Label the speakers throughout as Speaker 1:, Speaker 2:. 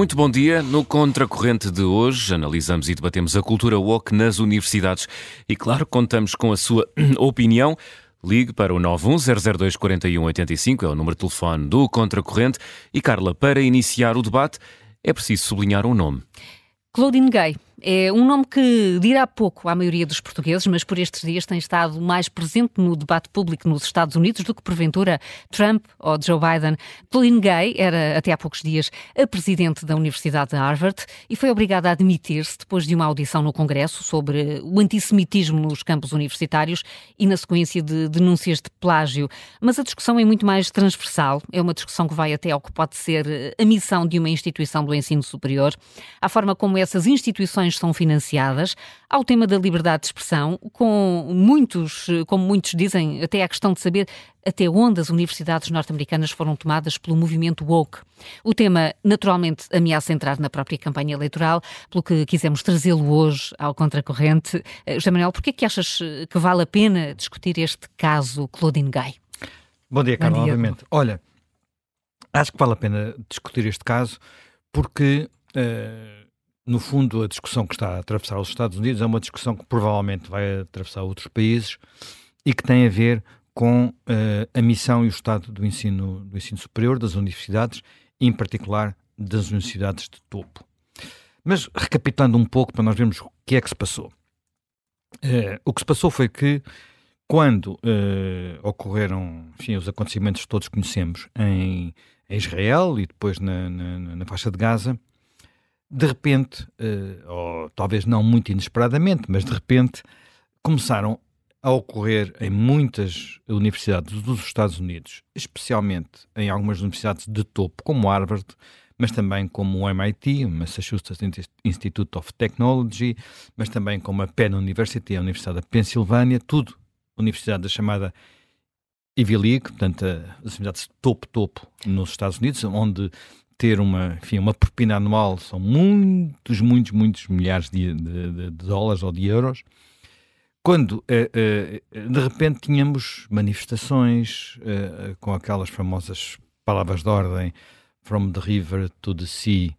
Speaker 1: Muito bom dia. No Contracorrente de hoje, analisamos e debatemos a cultura woke nas universidades. E, claro, contamos com a sua opinião. Ligue para o 910024185, é o número de telefone do Contracorrente. E, Carla, para iniciar o debate, é preciso sublinhar um nome.
Speaker 2: Claudine Gay. É um nome que dirá pouco à maioria dos portugueses, mas por estes dias tem estado mais presente no debate público nos Estados Unidos do que porventura Trump ou Joe Biden. Pauline Gay era até há poucos dias a presidente da Universidade de Harvard e foi obrigada a admitir-se depois de uma audição no Congresso sobre o antissemitismo nos campos universitários e na sequência de denúncias de plágio. Mas a discussão é muito mais transversal, é uma discussão que vai até ao que pode ser a missão de uma instituição do ensino superior, a forma como essas instituições são financiadas, ao tema da liberdade de expressão, com muitos, como muitos dizem, até a questão de saber até onde as universidades norte-americanas foram tomadas pelo movimento woke. O tema, naturalmente, ameaça entrar na própria campanha eleitoral, pelo que quisemos trazê-lo hoje ao contracorrente. Eh, José Manuel, porquê é que achas que vale a pena discutir este caso Claudine Gay?
Speaker 3: Bom dia, Carla, novamente. Olha, acho que vale a pena discutir este caso porque uh, no fundo, a discussão que está a atravessar os Estados Unidos é uma discussão que provavelmente vai atravessar outros países e que tem a ver com uh, a missão e o estado do ensino, do ensino superior, das universidades, em particular das universidades de topo. Mas recapitulando um pouco para nós vermos o que é que se passou. Uh, o que se passou foi que quando uh, ocorreram enfim, os acontecimentos que todos conhecemos em, em Israel e depois na, na, na faixa de Gaza, de repente, uh, ou talvez não muito inesperadamente, mas de repente, começaram a ocorrer em muitas universidades dos Estados Unidos, especialmente em algumas universidades de topo, como Harvard, mas também como o MIT, Massachusetts Institute of Technology, mas também como a Penn University, a Universidade da Pensilvânia, tudo universidade da chamada Ivy League, portanto, as universidades topo-topo nos Estados Unidos, onde ter uma, enfim, uma propina anual são muitos, muitos, muitos milhares de, de, de dólares ou de euros. Quando eh, eh, de repente tínhamos manifestações eh, com aquelas famosas palavras de ordem From the river to the sea,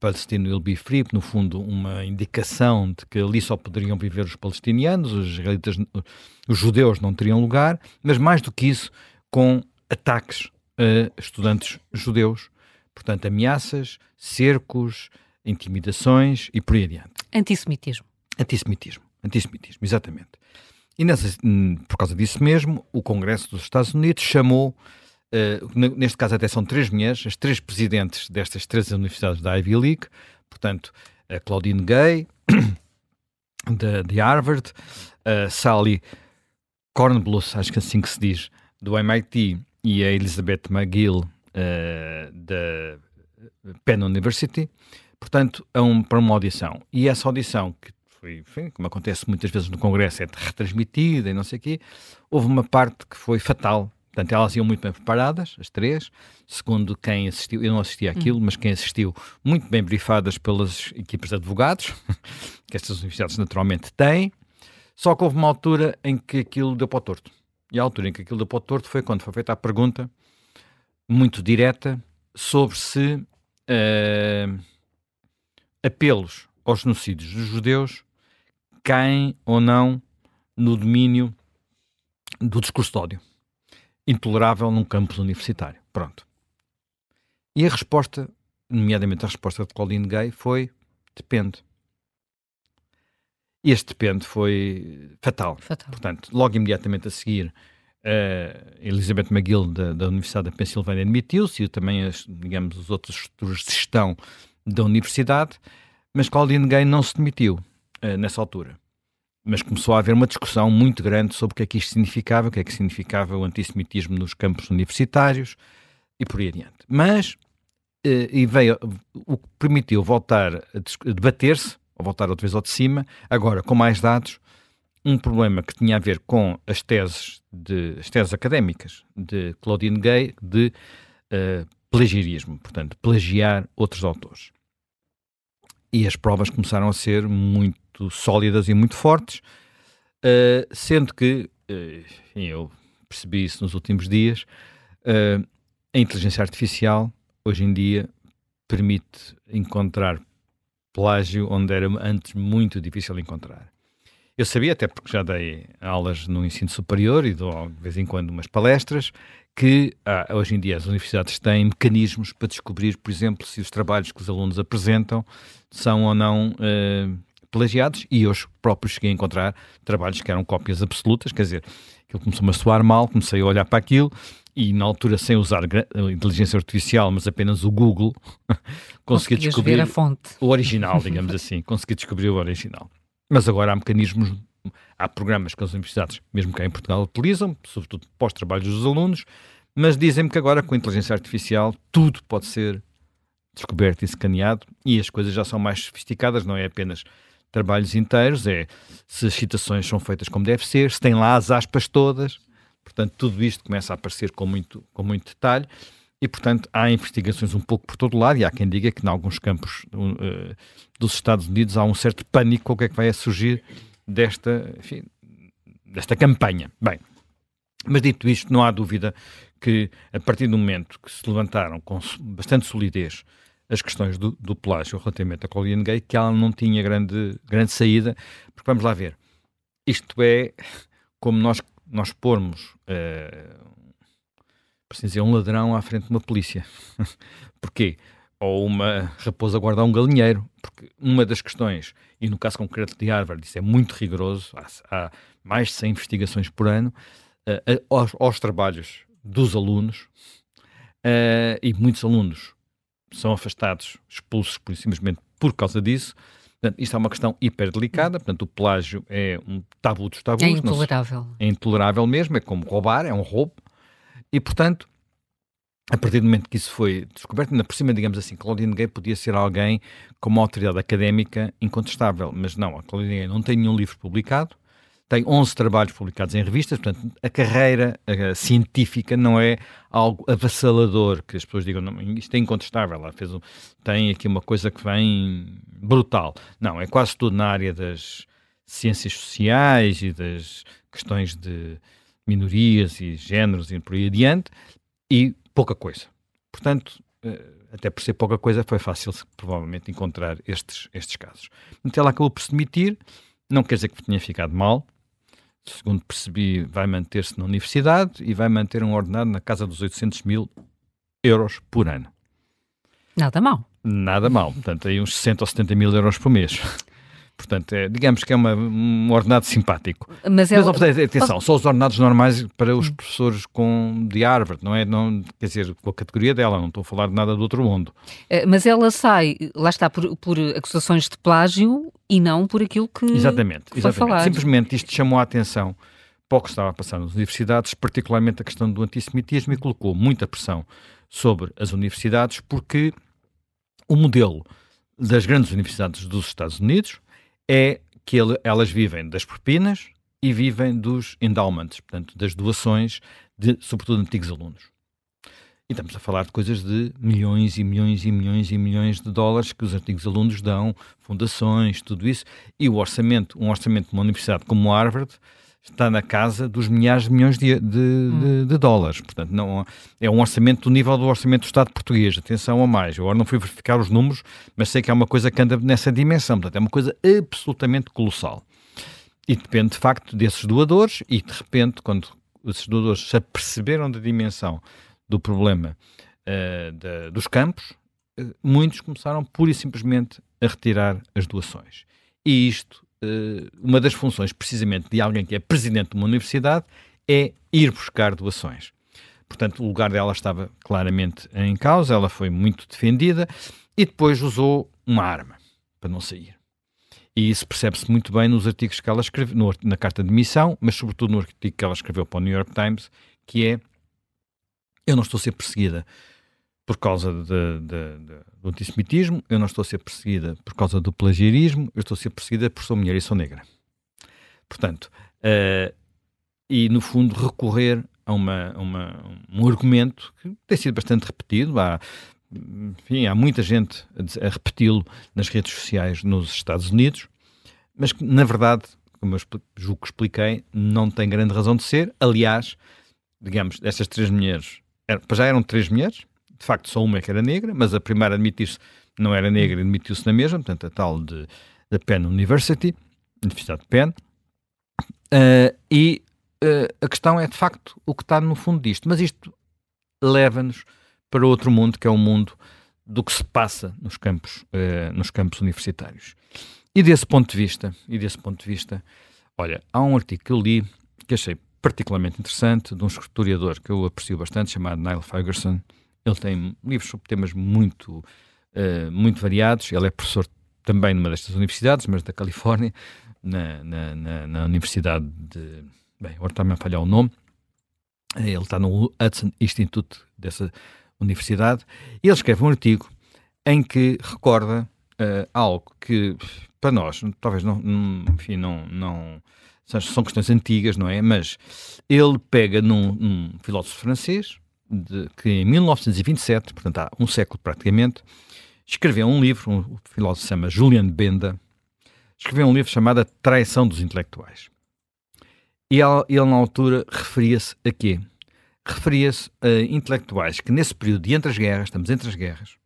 Speaker 3: Palestine will be free, no fundo uma indicação de que ali só poderiam viver os palestinianos, os israelitas, os judeus não teriam lugar, mas mais do que isso, com ataques a estudantes judeus Portanto, ameaças, cercos, intimidações e por aí adiante.
Speaker 2: Antissemitismo.
Speaker 3: Antissemitismo. Antissemitismo, exatamente. E nessa, hum, por causa disso mesmo, o Congresso dos Estados Unidos chamou, uh, neste caso até são três mulheres, as três presidentes destas três universidades da Ivy League, portanto, a Claudine Gay, de, de Harvard, a Sally Kornbluth, acho que é assim que se diz, do MIT, e a Elizabeth McGill, uh, da Penn University, portanto, a um, para uma audição. E essa audição, que foi, enfim, como acontece muitas vezes no Congresso, é retransmitida e não sei o quê, houve uma parte que foi fatal. Portanto, elas iam muito bem preparadas, as três, segundo quem assistiu, eu não assisti àquilo, hum. mas quem assistiu, muito bem brifadas pelas equipas de advogados, que estas universidades naturalmente têm, só que houve uma altura em que aquilo deu para o torto. E a altura em que aquilo deu para o torto foi quando foi feita a pergunta muito direta sobre se uh, apelos aos genocídios dos judeus caem ou não no domínio do discurso de ódio intolerável num campus universitário. Pronto. E a resposta, nomeadamente a resposta de Claudine Gay, foi depende. Este depende foi fatal. fatal. Portanto, logo imediatamente a seguir, Uh, Elizabeth McGill, da, da, Universidade da Pensilvânia, admitiu-se, e também, as, digamos, os outros estruturas de gestão da universidade, mas Claudine Gay não se demitiu uh, nessa altura. Mas começou a haver uma discussão muito grande sobre o que é que isto significava, o que é que significava o antissemitismo nos campos universitários e por aí adiante. Mas, uh, e veio, o que permitiu voltar a, debater-se, ou voltar outra vez ao de cima, agora com mais dados, um problema que tinha a ver com as teses, de, as teses académicas de Claudine Gay de uh, plagiarismo, portanto, plagiar outros autores. E as provas começaram a ser muito sólidas e muito fortes, uh, sendo que, uh, eu percebi isso nos últimos dias, a inteligência artificial, hoje em dia, permite encontrar plágio onde era antes muito difícil encontrar. Eu sabia, até porque já dei aulas no ensino superior e dou de vez em quando umas palestras, que ah, hoje em dia as universidades têm mecanismos para descobrir, por exemplo, se os trabalhos que os alunos apresentam são ou não uh, plagiados. E eu próprio cheguei a encontrar trabalhos que eram cópias absolutas, quer dizer, aquilo começou-me a soar mal, comecei a olhar para aquilo e na altura sem usar inteligência artificial, mas apenas o Google, consegui descobrir o original, digamos assim, consegui descobrir o original. Mas agora há mecanismos, há programas que as universidades, mesmo cá em Portugal, utilizam, sobretudo os trabalhos dos alunos, mas dizem-me que agora com a inteligência artificial tudo pode ser descoberto e escaneado e as coisas já são mais sofisticadas, não é apenas trabalhos inteiros, é se as citações são feitas como deve ser, se tem lá as aspas todas, portanto tudo isto começa a aparecer com muito, com muito detalhe e, portanto, há investigações um pouco por todo lado e há quem diga que em alguns campos uh, dos Estados Unidos há um certo pânico com o que é que vai surgir desta, enfim, desta campanha. Bem, mas dito isto, não há dúvida que a partir do momento que se levantaram com bastante solidez as questões do, do plágio relativamente a Colleen Gay, que ela não tinha grande, grande saída, porque vamos lá ver, isto é como nós, nós pormos, uh, por assim dizer, um ladrão à frente de uma polícia. Porquê? Ou uma raposa guardar um galinheiro, porque uma das questões, e no caso concreto de Harvard, isso é muito rigoroso, há, há mais de 100 investigações por ano, uh, aos, aos, trabalhos dos alunos, uh, e muitos alunos são afastados, expulsos por, simplesmente por causa disso. Portanto, isto é uma questão hiper delicada. Portanto, o plágio é um tabu dos tabus.
Speaker 2: É intolerável.
Speaker 3: Se, é intolerável mesmo, é como roubar, é um roubo. E, portanto, a partir do momento que isso foi descoberto, ainda por cima, digamos assim, Claudine Gay podia ser alguém com uma autoridade académica incontestável, mas não, a Claudine Gay não tem nenhum livro publicado, tem 11 trabalhos publicados em revistas, portanto, a carreira a científica não é algo avassalador, que as pessoas digam, não, isto é incontestável, ela fez um, tem aqui uma coisa que vem brutal. Não, é quase tudo na área das ciências sociais e das questões de minorias e géneros e por aí adiante, e pouca coisa. Portanto, eh, até por ser pouca coisa, foi fácil provavelmente encontrar estes, estes casos. Então ela acabou por se demitir, não quer dizer que tenha ficado mal, segundo percebi, vai manter-se na universidade e vai manter um ordenado na casa dos 800 mil euros por ano.
Speaker 2: Nada mal.
Speaker 3: Nada mal. Portanto, aí uns 60 ou 70 mil euros por mês. Portanto, é, digamos que é uma, um ordenado simpático. Mas, é, Mas atenção, só os ordenados normais para os hum. professores com, de Harvard, não é? Não, quer dizer, com a categoria dela, não estou a falar de nada do outro mundo.
Speaker 2: Eh, mas ela sai, lá está, por, por acusações de plágio e não por aquilo que.
Speaker 3: Exatamente,
Speaker 2: que
Speaker 3: exatamente. Simplesmente isto chamou a atenção para o que estava a passar nas universidades, particularmente a questão do antissemitismo, e colocou muita pressão sobre as universidades, porque o modelo das grandes universidades dos Estados Unidos é que ele, elas vivem das propinas e vivem dos endowments, portanto, das doações de, sobretudo, antigos alunos. E estamos a falar de coisas de milhões e milhões e milhões e milhões de dólares que os antigos alunos dão, fundações, tudo isso. E o orçamento, um orçamento de uma universidade como Harvard, está na casa dos milhares de milhões de, de, hum. de, de, dólares. Portanto, não, é um orçamento do nível do orçamento do Estado português. Atenção a mais. Eu agora não fui verificar os números, mas sei que é uma coisa que anda nessa dimensão. Portanto, é uma coisa absolutamente colossal. E depende, de facto, desses doadores e, de repente, quando esses doadores se aperceberam da dimensão do problema uh, de, dos campos, uh, muitos começaram pura e simplesmente a retirar as doações. E isto eh, uma das funções, precisamente, de alguém que é presidente de uma universidade é ir buscar doações. Portanto, o lugar dela estava claramente em causa, ela foi muito defendida e depois usou uma arma para não sair. E isso percebe-se muito bem nos artigos que ela escreveu, no, na carta de missão, mas sobretudo no artigo que ela escreveu para o New York Times, que é eu não estou a ser perseguida por causa de, de, de, do antissemitismo, eu não estou a ser perseguida por causa do plagiarismo, eu estou a ser perseguida por sou mulher e sou negra. Portanto, uh, e no fundo recorrer a, uma, uma, um argumento que tem sido bastante repetido, há, enfim, há muita gente a, a repeti-lo nas redes sociais nos Estados Unidos, mas que, na verdade, como eu julgo que expliquei, não tem grande razão de ser. Aliás, digamos, essas três mulheres, já eram três mulheres, de facto só uma é que era negra, mas a primeira a admitir-se não era negra e admitiu-se na mesma, portanto a tal de, da Penn University, Universidade de Penn, uh, e uh, a questão é de facto o que está no fundo disto, mas isto leva-nos para outro mundo, que é o mundo do que se passa nos campos, uh, nos campos universitários. E desse ponto de vista, e desse ponto de vista, olha, há um artigo que eu li que achei particularmente interessante de um historiador que eu aprecio bastante chamado Niall Ferguson. Ele tem livros sobre temas muito, uh, muito variados. Ele é professor também numa destas universidades, mas da Califórnia, na, na, na, na Universidade de. Bem, agora está-me a falhar o nome. Ele está no Hudson Institute dessa universidade. E ele escreve um artigo em que recorda uh, algo que para nós, talvez não, enfim, não, não são questões antigas, não é? Mas ele pega num, num filósofo francês de, que em 1927, portanto há um século praticamente, escreveu um livro, um filósofo se chama Julian Benda, escreveu um livro chamado A Traição dos Intelectuais. E ele, ele na altura referia-se a quê? Referia-se a intelectuais que nesse período de entre as guerras, estamos entre as guerras,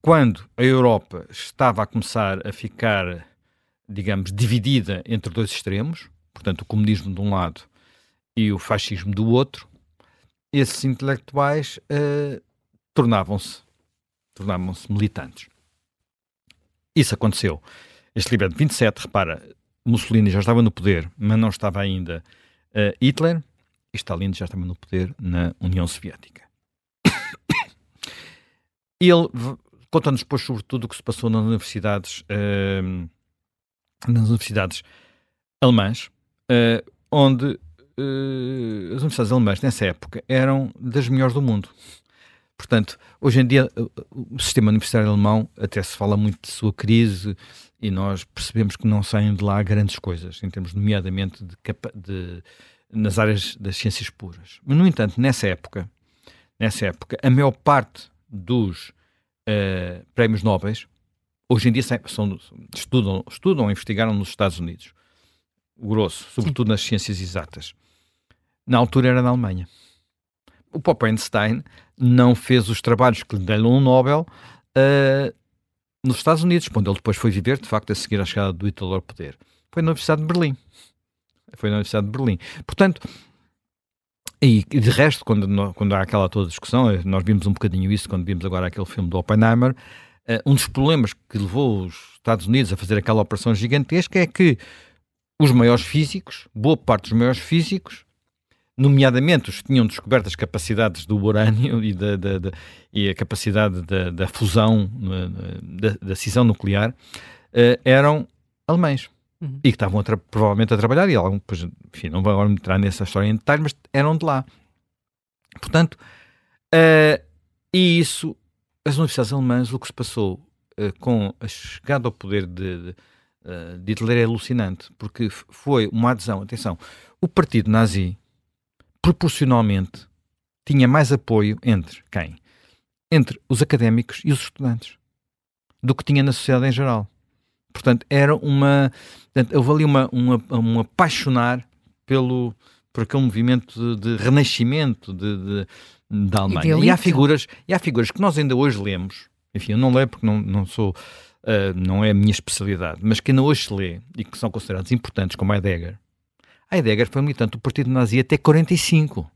Speaker 3: quando a Europa estava a começar a ficar, digamos, dividida entre dois extremos, portanto, o comunismo de um lado e o fascismo do outro, esses intelectuais uh, tornavam-se tornavam-se militantes. Isso aconteceu. Este livro é de 27, repara, Mussolini já estava no poder, mas não estava ainda uh, Hitler, e Stalin já estava no poder na União Soviética. Ele conta-nos depois sobretudo o que se passou nas universidades, uh, nas universidades alemãs, uh, onde as universidades alemãs nessa época eram das melhores do mundo. Portanto, hoje em dia o sistema universitário alemão até se fala muito de sua crise e nós percebemos que não saem de lá grandes coisas, em termos nomeadamente de, de nas áreas das ciências puras. Mas, no entanto, nessa época, nessa época, a maior parte dos uh, prémios nobres, hoje em dia são, estudam, estudam, investigaram nos Estados Unidos. O grosso, sobretudo Sim. nas ciências exatas. Na altura era na Alemanha. O próprio Einstein não fez os trabalhos que lhe deram um Nobel uh, nos Estados Unidos, onde ele depois foi viver, de facto, a seguir à chegada do Hitler ao poder. Foi na Universidade de Berlim. Foi na Universidade de Berlim. Portanto, e, de resto, quando, quando há aquela toda discussão, nós vimos um bocadinho isso quando vimos agora aquele filme do Oppenheimer, uh, um dos problemas que levou os Estados Unidos a fazer aquela operação gigantesca é que os maiores físicos, boa parte dos maiores físicos, nomeadamente os que tinham descoberto as capacidades do urânio e, da, da, da e a capacidade da, da fusão, da, da cisão nuclear, uh, eram alemães uhum. e que estavam a provavelmente a trabalhar, e algum, pois, enfim, não vou agora entrar nessa história em detalhes, mas eram de lá. Portanto, uh, e isso, as universidades alemãs, o que se passou uh, com a chegada ao poder de, de, de Hitler é alucinante, porque foi uma adesão, atenção, o partido nazi, proporcionalmente, tinha mais apoio entre quem? Entre os académicos e os estudantes do que tinha na sociedade em geral. Portanto, era uma. Portanto, houve ali uma, uma, um apaixonar pelo, por aquele movimento de, de renascimento de, de, da Alemanha. E, há figuras, e há figuras que nós ainda hoje lemos, enfim, eu não leio porque não, não sou. Uh, não é a minha especialidade, mas que ainda hoje se lê e que são considerados importantes, como Heidegger. Heidegger foi militante do Partido Nazi até 45.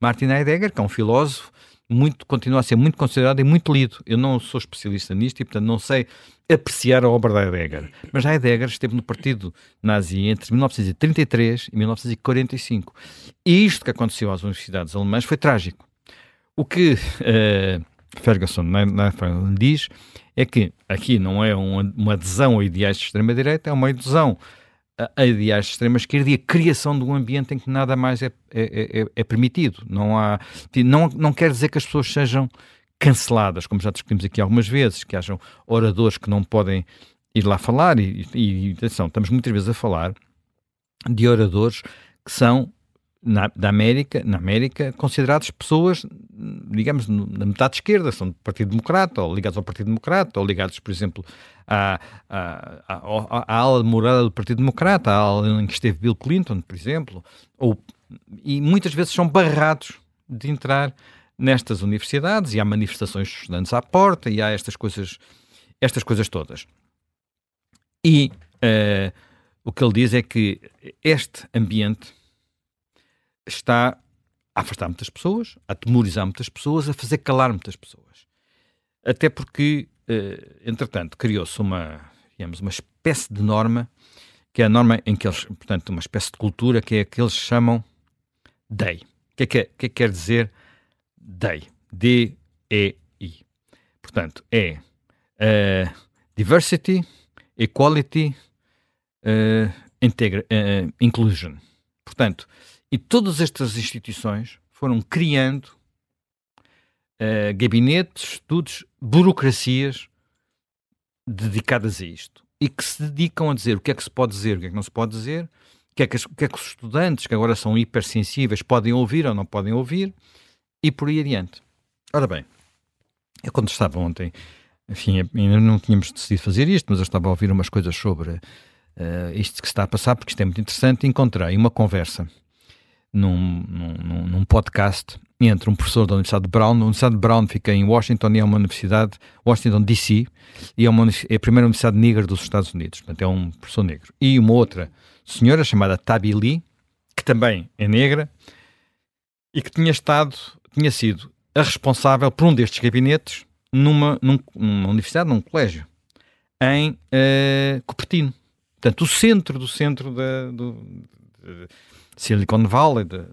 Speaker 3: Martin Heidegger, que é um filósofo, muito, continua a ser muito considerado e muito lido. Eu não sou especialista nisto e, portanto, não sei apreciar a obra da Heidegger. Mas Heidegger esteve no partido nazi entre 1933 e 1945. E isto que aconteceu às universidades alemãs foi trágico. O que uh, Ferguson diz é que aqui não é uma, uma adesão a ideais de extrema-direita, é uma adesão a ideais de extrema-esquerda e a criação de um ambiente em que nada mais é, é, é, é permitido. Não, há, não, não quer dizer que as pessoas sejam canceladas, como já discutimos aqui algumas vezes, que hajam oradores que não podem ir lá falar, e, e atenção, estamos muitas vezes a falar de oradores que são na, da América, na América, considerados pessoas, digamos, na metade esquerda, são do Partido Democrata, ou ligados ao Partido Democrata, ou ligados, por exemplo, à, à, à, à ala morada do Partido Democrata, à ala em que esteve Bill Clinton, por exemplo, ou, e muitas vezes são barrados de entrar nestas universidades e há manifestações de estudantes à porta e há estas coisas, estas coisas todas. E uh, o que ele diz é que este ambiente está a afastar muitas pessoas, a atemorizar muitas pessoas, a fazer calar muitas pessoas. Até porque, uh, entretanto, criou-se uma, digamos, uma espécie de norma, que é a norma em que eles, portanto, uma espécie de cultura que é a que eles chamam DEI. O que é que, é, que, é que quer dizer DEI? D-E-I. Portanto, é uh, Diversity, Equality, uh, integra, uh, Inclusion. Portanto, e todas estas instituições foram criando uh, gabinetes, estudos, burocracias dedicadas a isto. E que se dedicam a dizer o que é que se pode dizer, o que é que não se pode dizer, o que é que, o que, é que os estudantes, que agora são hipersensíveis, podem ouvir ou não podem ouvir, e por aí adiante. Ora bem, eu quando estava ontem, enfim, ainda não tínhamos decidido fazer isto, mas eu estava a ouvir umas coisas sobre uh, isto que se está a passar, porque isto é muito interessante, encontrei uma conversa num, num, num, podcast entre um professor da Universidade de Brown. A Universidade de Brown fica em Washington e é uma universidade, Washington DC, e é, uma, é a primeira universidade negra dos Estados Unidos, portanto é um professor negro. E uma outra senhora chamada Tabi Lee, que também é negra, e que tinha estado, tinha sido a responsável por um destes gabinetes numa, num, numa universidade, num colégio, em uh, Cupertino. Portanto, o centro do centro da, do, de, Silicon Valley, de,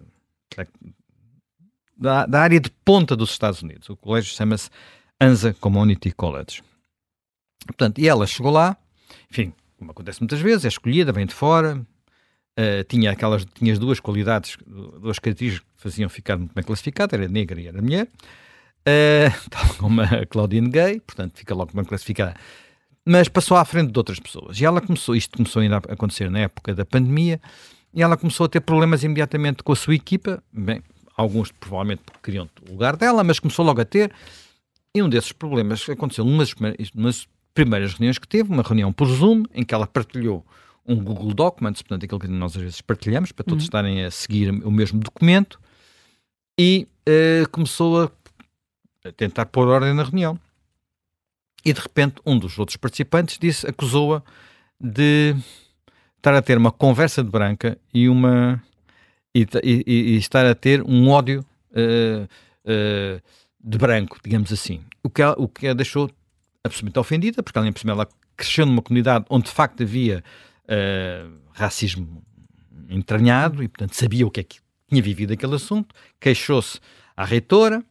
Speaker 3: da, da, área de ponta dos Estados Unidos. O colégio chama-se ANZA Community College. Portanto, e ela chegou lá, enfim, como acontece muitas vezes, é escolhida, vem de fora, uh, tinha aquelas, tinha as duas qualidades, duas características que faziam ficar muito bem classificada, era negra e era mulher, uh, tal como a Claudine Gay, portanto fica logo bem classificada, mas passou à frente de outras pessoas. E ela começou, isto começou ainda a acontecer na época da pandemia, e ela começou a ter problemas imediatamente com a sua equipa. Bem, alguns provavelmente porque queriam o lugar dela, mas começou logo a ter. E um desses problemas aconteceu numas, numas primeiras reuniões que teve, uma reunião por Zoom, em que ela partilhou um Google Documents, portanto, aquilo que nós às vezes partilhamos, para todos uhum. estarem a seguir o mesmo documento, e uh, começou a, a tentar pôr ordem na reunião. E de repente, um dos outros participantes disse, acusou-a de estar a ter uma conversa de branca e uma e, e, e estar a ter um ódio uh, uh, de branco, digamos assim. O que, ela, o que a deixou absolutamente ofendida, porque ela, ela cresceu numa comunidade onde de facto havia uh, racismo entranhado e, portanto, sabia o que é que tinha vivido aquele assunto, queixou-se à reitora,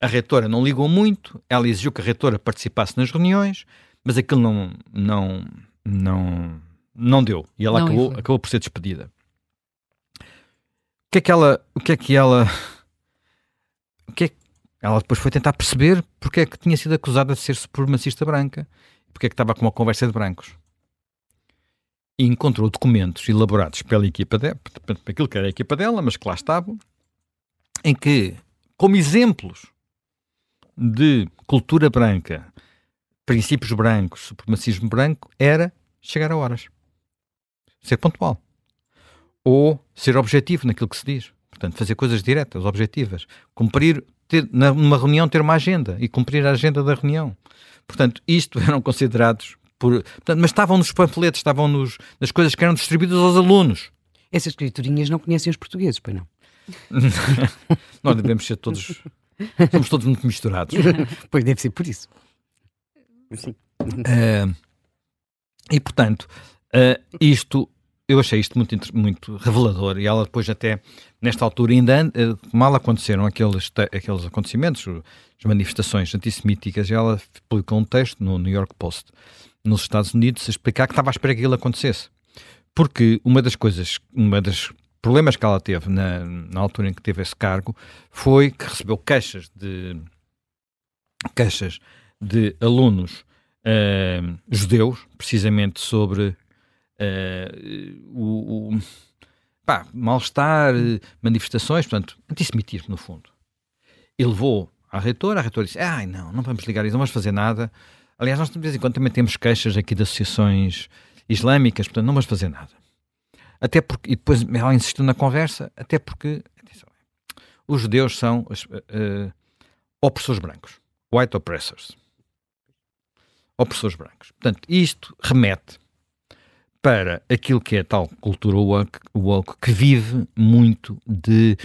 Speaker 3: a reitora não ligou muito, ela exigiu que a reitora participasse nas reuniões, mas aquilo não, não, não, não deu. E ela acabou, acabou por ser despedida. O que é que ela. O que é que ela. O que é que, ela depois foi tentar perceber porque é que tinha sido acusada de ser supremacista branca. Porque é que estava com uma conversa de brancos. E encontrou documentos elaborados pela equipa dela, aquilo que era a equipa dela, mas que lá estavam, em que, como exemplos de cultura branca, princípios brancos, supremacismo branco, era chegar a horas ser pontual. Ou ser objetivo naquilo que se diz. Portanto, fazer coisas diretas, objetivas. Cumprir, ter, numa reunião, ter uma agenda e cumprir a agenda da reunião. Portanto, isto eram considerados por. Portanto, mas estavam nos panfletos, estavam nos, nas coisas que eram distribuídas aos alunos.
Speaker 4: Essas escriturinhas não conhecem os portugueses, pois não?
Speaker 3: Nós devemos ser todos. Somos todos muito misturados.
Speaker 4: pois deve ser por isso.
Speaker 3: Sim. Uh, e portanto, uh, isto eu achei isto muito, muito revelador e ela depois até, nesta altura ainda, eh, mal aconteceram aqueles, aqueles acontecimentos, as manifestações antissemíticas, ela publicou um texto no New York Post, nos Estados Unidos, a explicar que estava à espera que aquilo acontecesse. Porque uma das coisas, uma das problemas que ela teve na, na altura em que teve esse cargo foi que recebeu queixas de queixas de alunos uh, judeus, precisamente sobre uh, o, o mal-estar, manifestações, portanto, antissemitismo no fundo. Ele levou à reitora, a reitora disse: Ai, não, não vamos ligar isso, não vamos fazer nada. Aliás, nós de vez em quando também temos queixas aqui de associações islâmicas, portanto, não vamos fazer nada. Até porque, e depois ela insistiu na conversa, até porque atenção, os judeus são, uh, opressores brancos. White oppressors. Opressores brancos. Portanto, isto remete para aquilo que é tal cultura woke, woke que vive muito de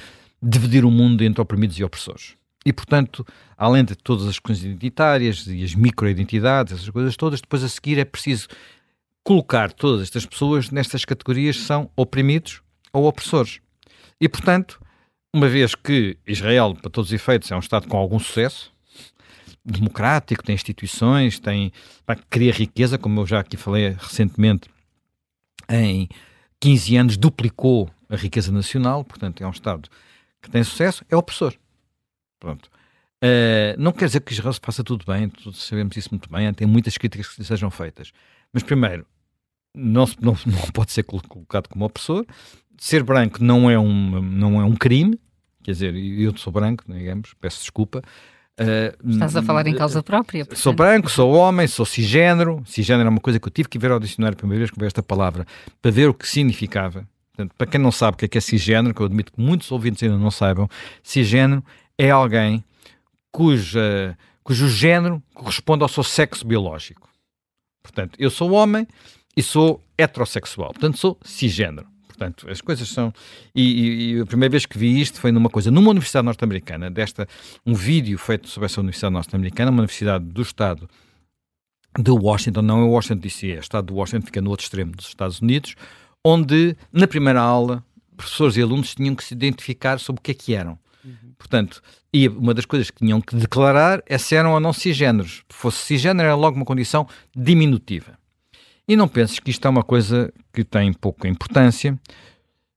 Speaker 3: dividir o mundo entre oprimidos e opressores. E, portanto, além de todas as coisas identitárias e as microidentidades, essas coisas todas, depois a seguir é preciso colocar todas estas pessoas nestas categorias são oprimidos ou opressores. E, portanto, uma vez que Israel, para todos os efeitos, é um Estado com algum sucesso, democrático, tem instituições, tem, cria riqueza, como eu já aqui falei recentemente, em 15 anos duplicou a riqueza nacional, portanto é um Estado que tem sucesso, é opressor. Pronto. Uh, não quer dizer que Israel se faça tudo bem, todos sabemos isso muito bem, tem muitas críticas que sejam feitas. Mas primeiro, não, não, não pode ser colocado como opressor. Ser branco não é um, não é um crime, quer dizer, eu sou branco, digamos, peço desculpa.
Speaker 2: Uh, Estás a falar em causa própria.
Speaker 3: Portanto. Sou branco, sou homem, sou cisgênero. Cisgênero é uma coisa que eu tive que ver ao dicionário a primeira vez que vi esta palavra para ver o que significava. Portanto, para quem não sabe o que é, que é cisgênero, que eu admito que muitos ouvintes ainda não saibam, cisgênero é alguém cuja, cujo género corresponde ao seu sexo biológico. Portanto, eu sou homem e sou heterossexual. Portanto, sou cisgênero. Portanto, as coisas são. E, e, a primeira vez que vi isto foi numa coisa, numa universidade norte-americana, desta, um vídeo feito sobre essa universidade norte-americana, uma universidade do estado de Washington, não é Washington DC, é o estado de Washington, fica no outro extremo dos Estados Unidos, onde, na primeira aula, professores e alunos tinham que se identificar sobre o que é que eram. Uhum. Portanto, e uma das coisas que tinham que declarar é se eram ou não cisgêneros. Se fosse cisgênero, era logo uma condição diminutiva. E não penses que isto é uma coisa que tem pouca importância,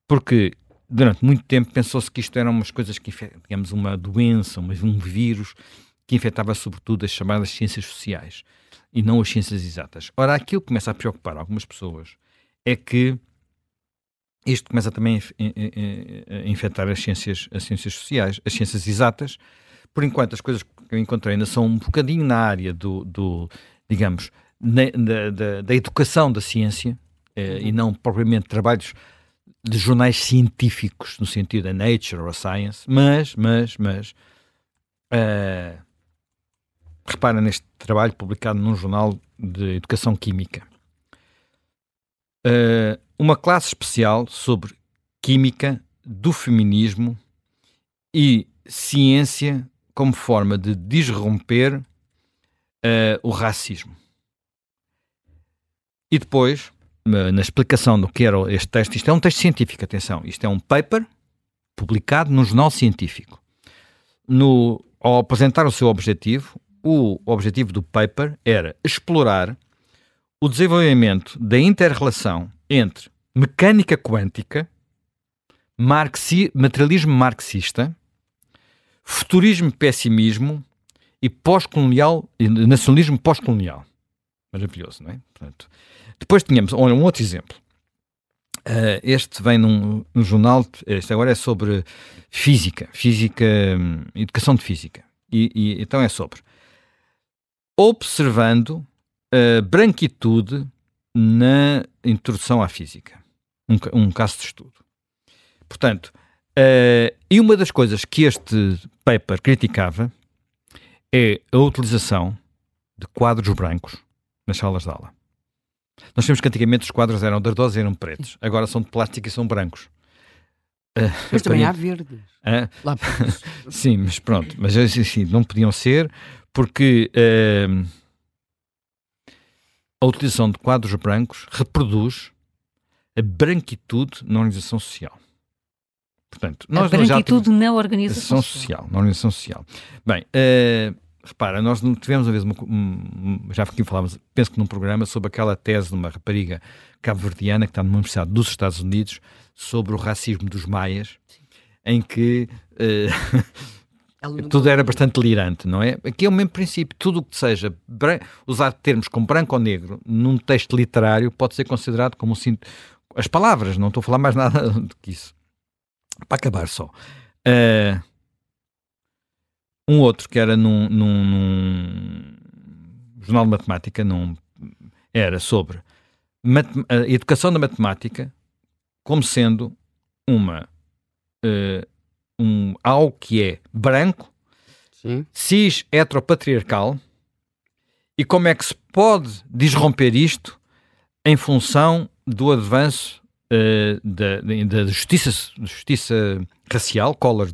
Speaker 3: porque durante muito tempo pensou-se que isto eram umas coisas que, digamos, uma doença, um vírus que infectava sobretudo as chamadas ciências sociais e não as ciências exatas. Ora, aquilo que começa a preocupar algumas pessoas é que isto começa também a infectar as ciências, as ciências sociais, as ciências exatas. Por enquanto, as coisas que eu encontrei ainda são um bocadinho na área do, do digamos, na, da, da, da, educação da ciência eh, e não propriamente trabalhos de jornais científicos no sentido da Nature ou a Science, mas, mas, mas, uh, repara neste trabalho publicado num jornal de educação química. Uh, uma classe especial sobre química do feminismo e ciência como forma de disromper uh, o racismo. E depois, na explicação do que era este texto, isto é um texto científico, atenção, isto é um paper publicado num jornal científico. No, ao apresentar o seu objetivo, o objetivo do paper era explorar o desenvolvimento da inter-relação entre mecânica quântica, marxi, materialismo marxista, futurismo pessimismo e pós-colonial, nacionalismo pós-colonial. Maravilhoso, não é? Portanto, depois tínhamos olha, um outro exemplo. Uh, este vem num, num, jornal, este agora é sobre física, física, hum, educação de física. E, e, então é sobre observando a branquitude na introdução à física. Um, um caso de estudo. Portanto, uh, e uma das coisas que este paper criticava é a utilização de quadros brancos nas salas de aula. Nós temos que antigamente os quadros eram de e eram pretos, agora são de plástico e são brancos.
Speaker 4: Uh, mas também há verdes.
Speaker 3: Uh, Lá sim, mas pronto, mas assim, não podiam ser porque uh, a utilização de quadros brancos reproduz a branquitude na organização social.
Speaker 2: Portanto, nós a branquitude já na organização
Speaker 3: social. Na organização social. Bem, uh, repara, nós tivemos uma vez, uma, um, já aqui falávamos, penso que num programa, sobre aquela tese de uma rapariga cabo-verdiana que está numa universidade dos Estados Unidos sobre o racismo dos maias, Sim. em que uh, tudo era bastante delirante, não é? Aqui é o mesmo princípio. Tudo o que seja usar termos como branco ou negro num texto literário pode ser considerado como um. As palavras, não estou a falar mais nada do que isso. Para acabar só. Uh, um outro que era num, num, num, jornal de matemática, num, era sobre a educação da matemática como sendo uma uh, um, algo que é branco Sim. cis heteropatriarcal e como é que se pode disromper isto em função do avanço uh, da, da justiça, justiça racial, color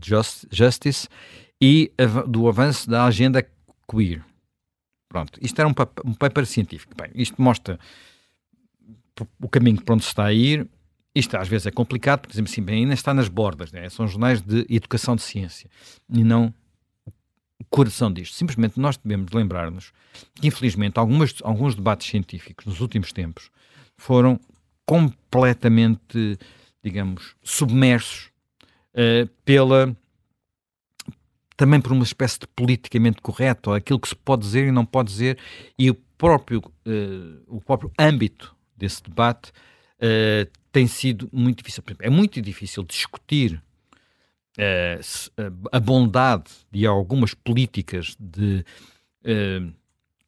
Speaker 3: justice, e do avanço da agenda queer. Pronto, isto era um, um paper científico. Bem, isto mostra o caminho para onde se está a ir. Isto às vezes é complicado, porque dizemos assim, bem, ainda está nas bordas, né? são jornais de educação de ciência e não o coração disto. Simplesmente nós devemos lembrar-nos que, infelizmente, algumas, alguns debates científicos nos últimos tempos foram completamente, digamos, submersos uh, pela também por uma espécie de politicamente correto, aquilo que se pode dizer e não pode dizer, e o próprio, uh, o próprio âmbito desse debate uh, tem sido muito difícil. É muito difícil discutir uh, a bondade de algumas políticas de.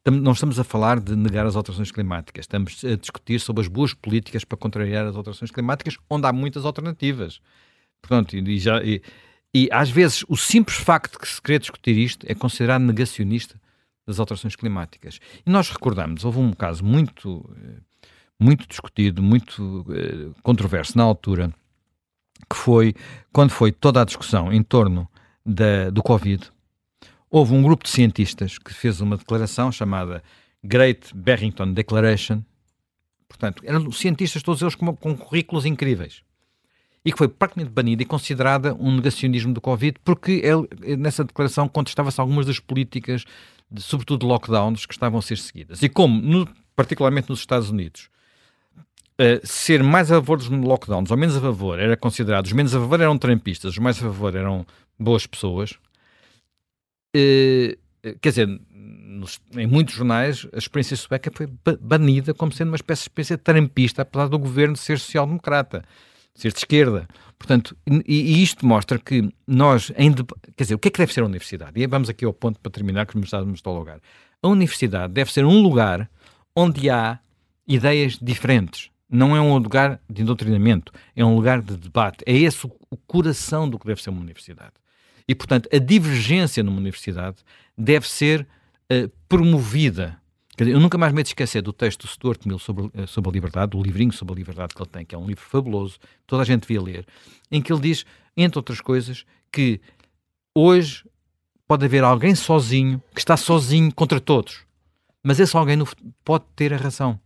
Speaker 3: não estamos a falar de negar as alterações climáticas, estamos a discutir sobre as boas políticas para contrariar as alterações climáticas, onde há muitas alternativas. Portanto, e já, e, e às vezes o simples facto de que se querer discutir isto é considerado negacionista das alterações climáticas. E nós recordamos, houve um caso muito, eh, muito discutido, muito eh, controverso na altura, que foi quando foi toda a discussão em torno da, do Covid. Houve um grupo de cientistas que fez uma declaração chamada Great Barrington Declaration. Portanto, eram cientistas todos eles com, com currículos incríveis e que foi praticamente banida e considerada um negacionismo do Covid, porque ele, nessa declaração contestava-se algumas das políticas, de, sobretudo de lockdowns, que estavam a ser seguidas. E como, no, particularmente nos Estados Unidos, uh, ser mais a favor dos lockdowns ou menos a favor era considerado, os menos a favor eram trampistas, os mais a favor eram boas pessoas, uh, quer dizer, em muitos jornais, a experiência sueca foi banida como sendo uma espécie de experiência trampista, apesar do governo ser social-democrata ser de esquerda. Portanto, e, e, isto mostra que nós, em, quer dizer, o que é que deve ser a universidade? E vamos aqui ao ponto para terminar, que me estamos a lugar. A universidade deve ser um lugar onde há ideias diferentes. Não é um lugar de doutrinamento, é um lugar de debate. É esse o, o coração do que deve ser uma universidade. E, portanto, a divergência numa universidade deve ser uh, promovida eu nunca mais me esquecer do texto do Stuart Mill sobre, eh, sobre a liberdade, do livrinho sobre a liberdade que ele tem, que é um livro fabuloso, toda a gente devia ler, em que ele diz, entre outras coisas, que hoje pode haver alguém sozinho, que está sozinho contra todos, mas esse alguém pode ter a razão.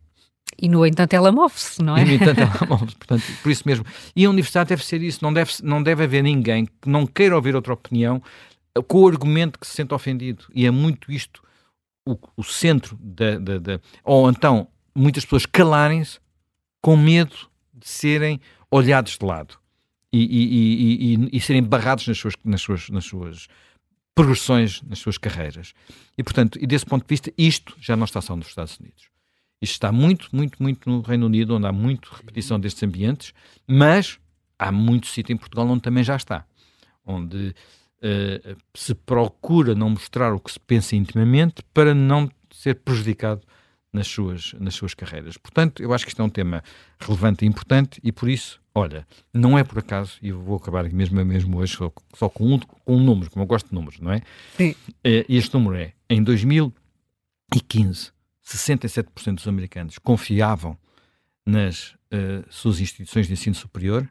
Speaker 2: E, no entanto, ela move-se, não é?
Speaker 3: E, no entanto, ela move-se, portanto, por isso mesmo. E a universidade deve ser isso, não deve, não deve haver ninguém que não queira ouvir outra opinião com o argumento que se sente ofendido. E é muito isto o, o centro da, da, da, Ou então muitas pessoas calarem-se com medo de serem olhados de lado e, e, e, e, serem barrados nas suas, nas, suas, nas suas progressões, nas suas carreiras. E, portanto, e desse ponto de vista, isto já não está só nos Estados Unidos. Isto está muito, muito, muito no Reino Unido, onde há muito repetição destes ambientes, mas há muito sítio em Portugal onde também já está. Onde uh, se procura não mostrar o que se pensa intimamente para não ser prejudicado nas suas, nas suas carreiras. Portanto, eu acho que isto é um tema relevante e importante e por isso, olha, não é por acaso, e eu vou acabar mesmo, mesmo hoje só, só com, um, com um número, como eu gosto de números, não é? Sim. Uh, este número é, em 2015, 67% dos americanos confiavam nas uh, suas instituições de ensino superior,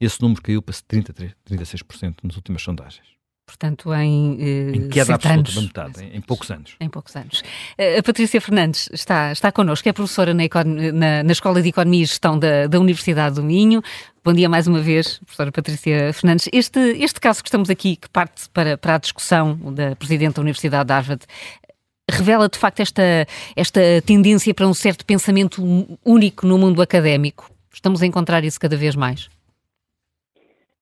Speaker 3: esse número caiu para 33, 36% nas últimas sondagens.
Speaker 2: Portanto, em,
Speaker 3: eh, em queda absoluta da metade, em, em, poucos anos.
Speaker 2: Em poucos anos. Eh, a Patrícia Fernandes está, está connosco, é professora na, na, na Escola de Economia e Gestão da, da Universidade do Minho. Bom dia mais uma vez, professora Patrícia Fernandes. Este, este caso que estamos aqui, que parte para, para a discussão da Presidente da Universidade de Harvard, revela de facto esta, esta tendência para um certo pensamento único no mundo académico. Estamos a encontrar isso cada vez mais.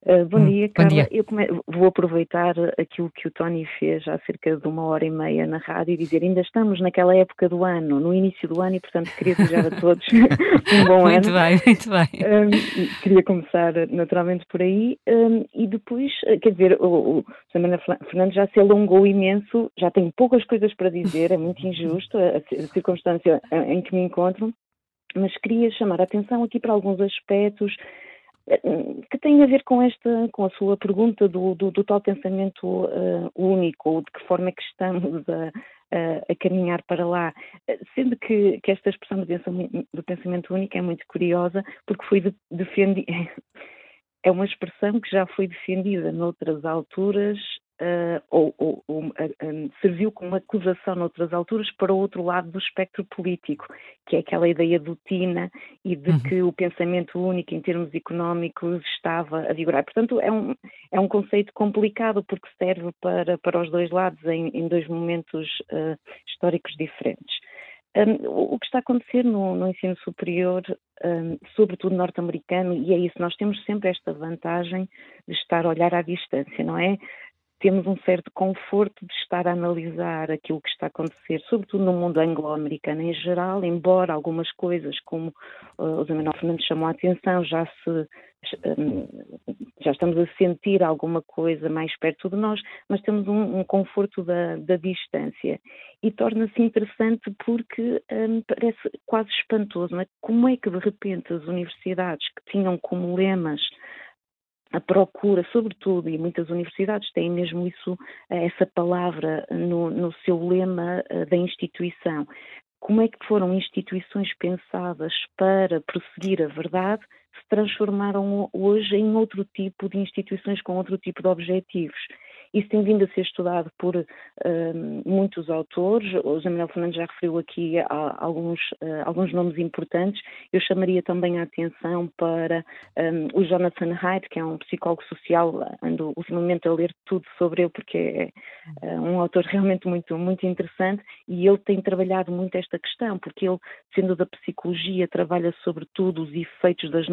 Speaker 5: Uh, bom hum, dia, Carla. Dia. Eu vou aproveitar aquilo que o Tony fez há cerca de uma hora e meia na rádio e dizer ainda estamos naquela época do ano, no início do ano, e portanto queria desejar a todos um bom
Speaker 2: muito
Speaker 5: ano.
Speaker 2: Muito bem, muito bem.
Speaker 5: Um, queria começar naturalmente por aí um, e depois, eh, quer dizer, o, o Samana Fernandes já se alongou imenso, já tenho poucas coisas para dizer, é muito injusto a, a circunstância em que me encontro, mas queria chamar a atenção aqui para alguns aspectos que tem a ver com esta, com a sua pergunta do, do, do tal pensamento uh, único, ou de que forma é que estamos a, a, a caminhar para lá, sendo que, que esta expressão do pensamento, do pensamento único é muito curiosa, porque foi de, defendida, é uma expressão que já foi defendida noutras alturas uh, ou, ou, ou uh, um, serviu como acusação noutras alturas para o outro lado do espectro político, que é aquela ideia do TINA e de uhum. que o pensamento único em termos económicos estava a vigorar. Portanto, é um, é um conceito complicado porque serve para, para os dois lados em, em dois momentos uh, históricos diferentes. Um, o que está a acontecer no, no ensino superior, um, sobretudo norte-americano, e é isso, nós temos sempre esta vantagem de estar a olhar à distância, não é? Temos um certo conforto de estar a analisar aquilo que está a acontecer, sobretudo no mundo anglo-americano em geral, embora algumas coisas, como uh, o Zé Manuel Fernandes chamou a atenção, já se um, já estamos a sentir alguma coisa mais perto de nós, mas temos um, um conforto da, da, distância. E torna-se interessante porque um, parece quase espantoso, é? Como é que de repente as universidades que tinham como lemas a procura, sobretudo, e muitas universidades têm mesmo isso, eh, essa palavra no, no seu lema eh, da instituição. Como é que foram instituições pensadas para prosseguir a verdade se transformaram hoje em outro tipo de instituições com outro tipo de objetivos? Isso tem vindo a ser estudado por uh, muitos autores. O José Manuel Fernandes já referiu aqui a, alguns, uh, alguns nomes importantes. Eu chamaria também a atenção para um, o Jonathan Haidt, que é um psicólogo social. Ando ultimamente a ler tudo sobre ele porque é uh, um autor realmente muito, muito interessante e ele tem trabalhado muito esta questão, porque ele, sendo da psicologia, trabalha sobretudo os efeitos das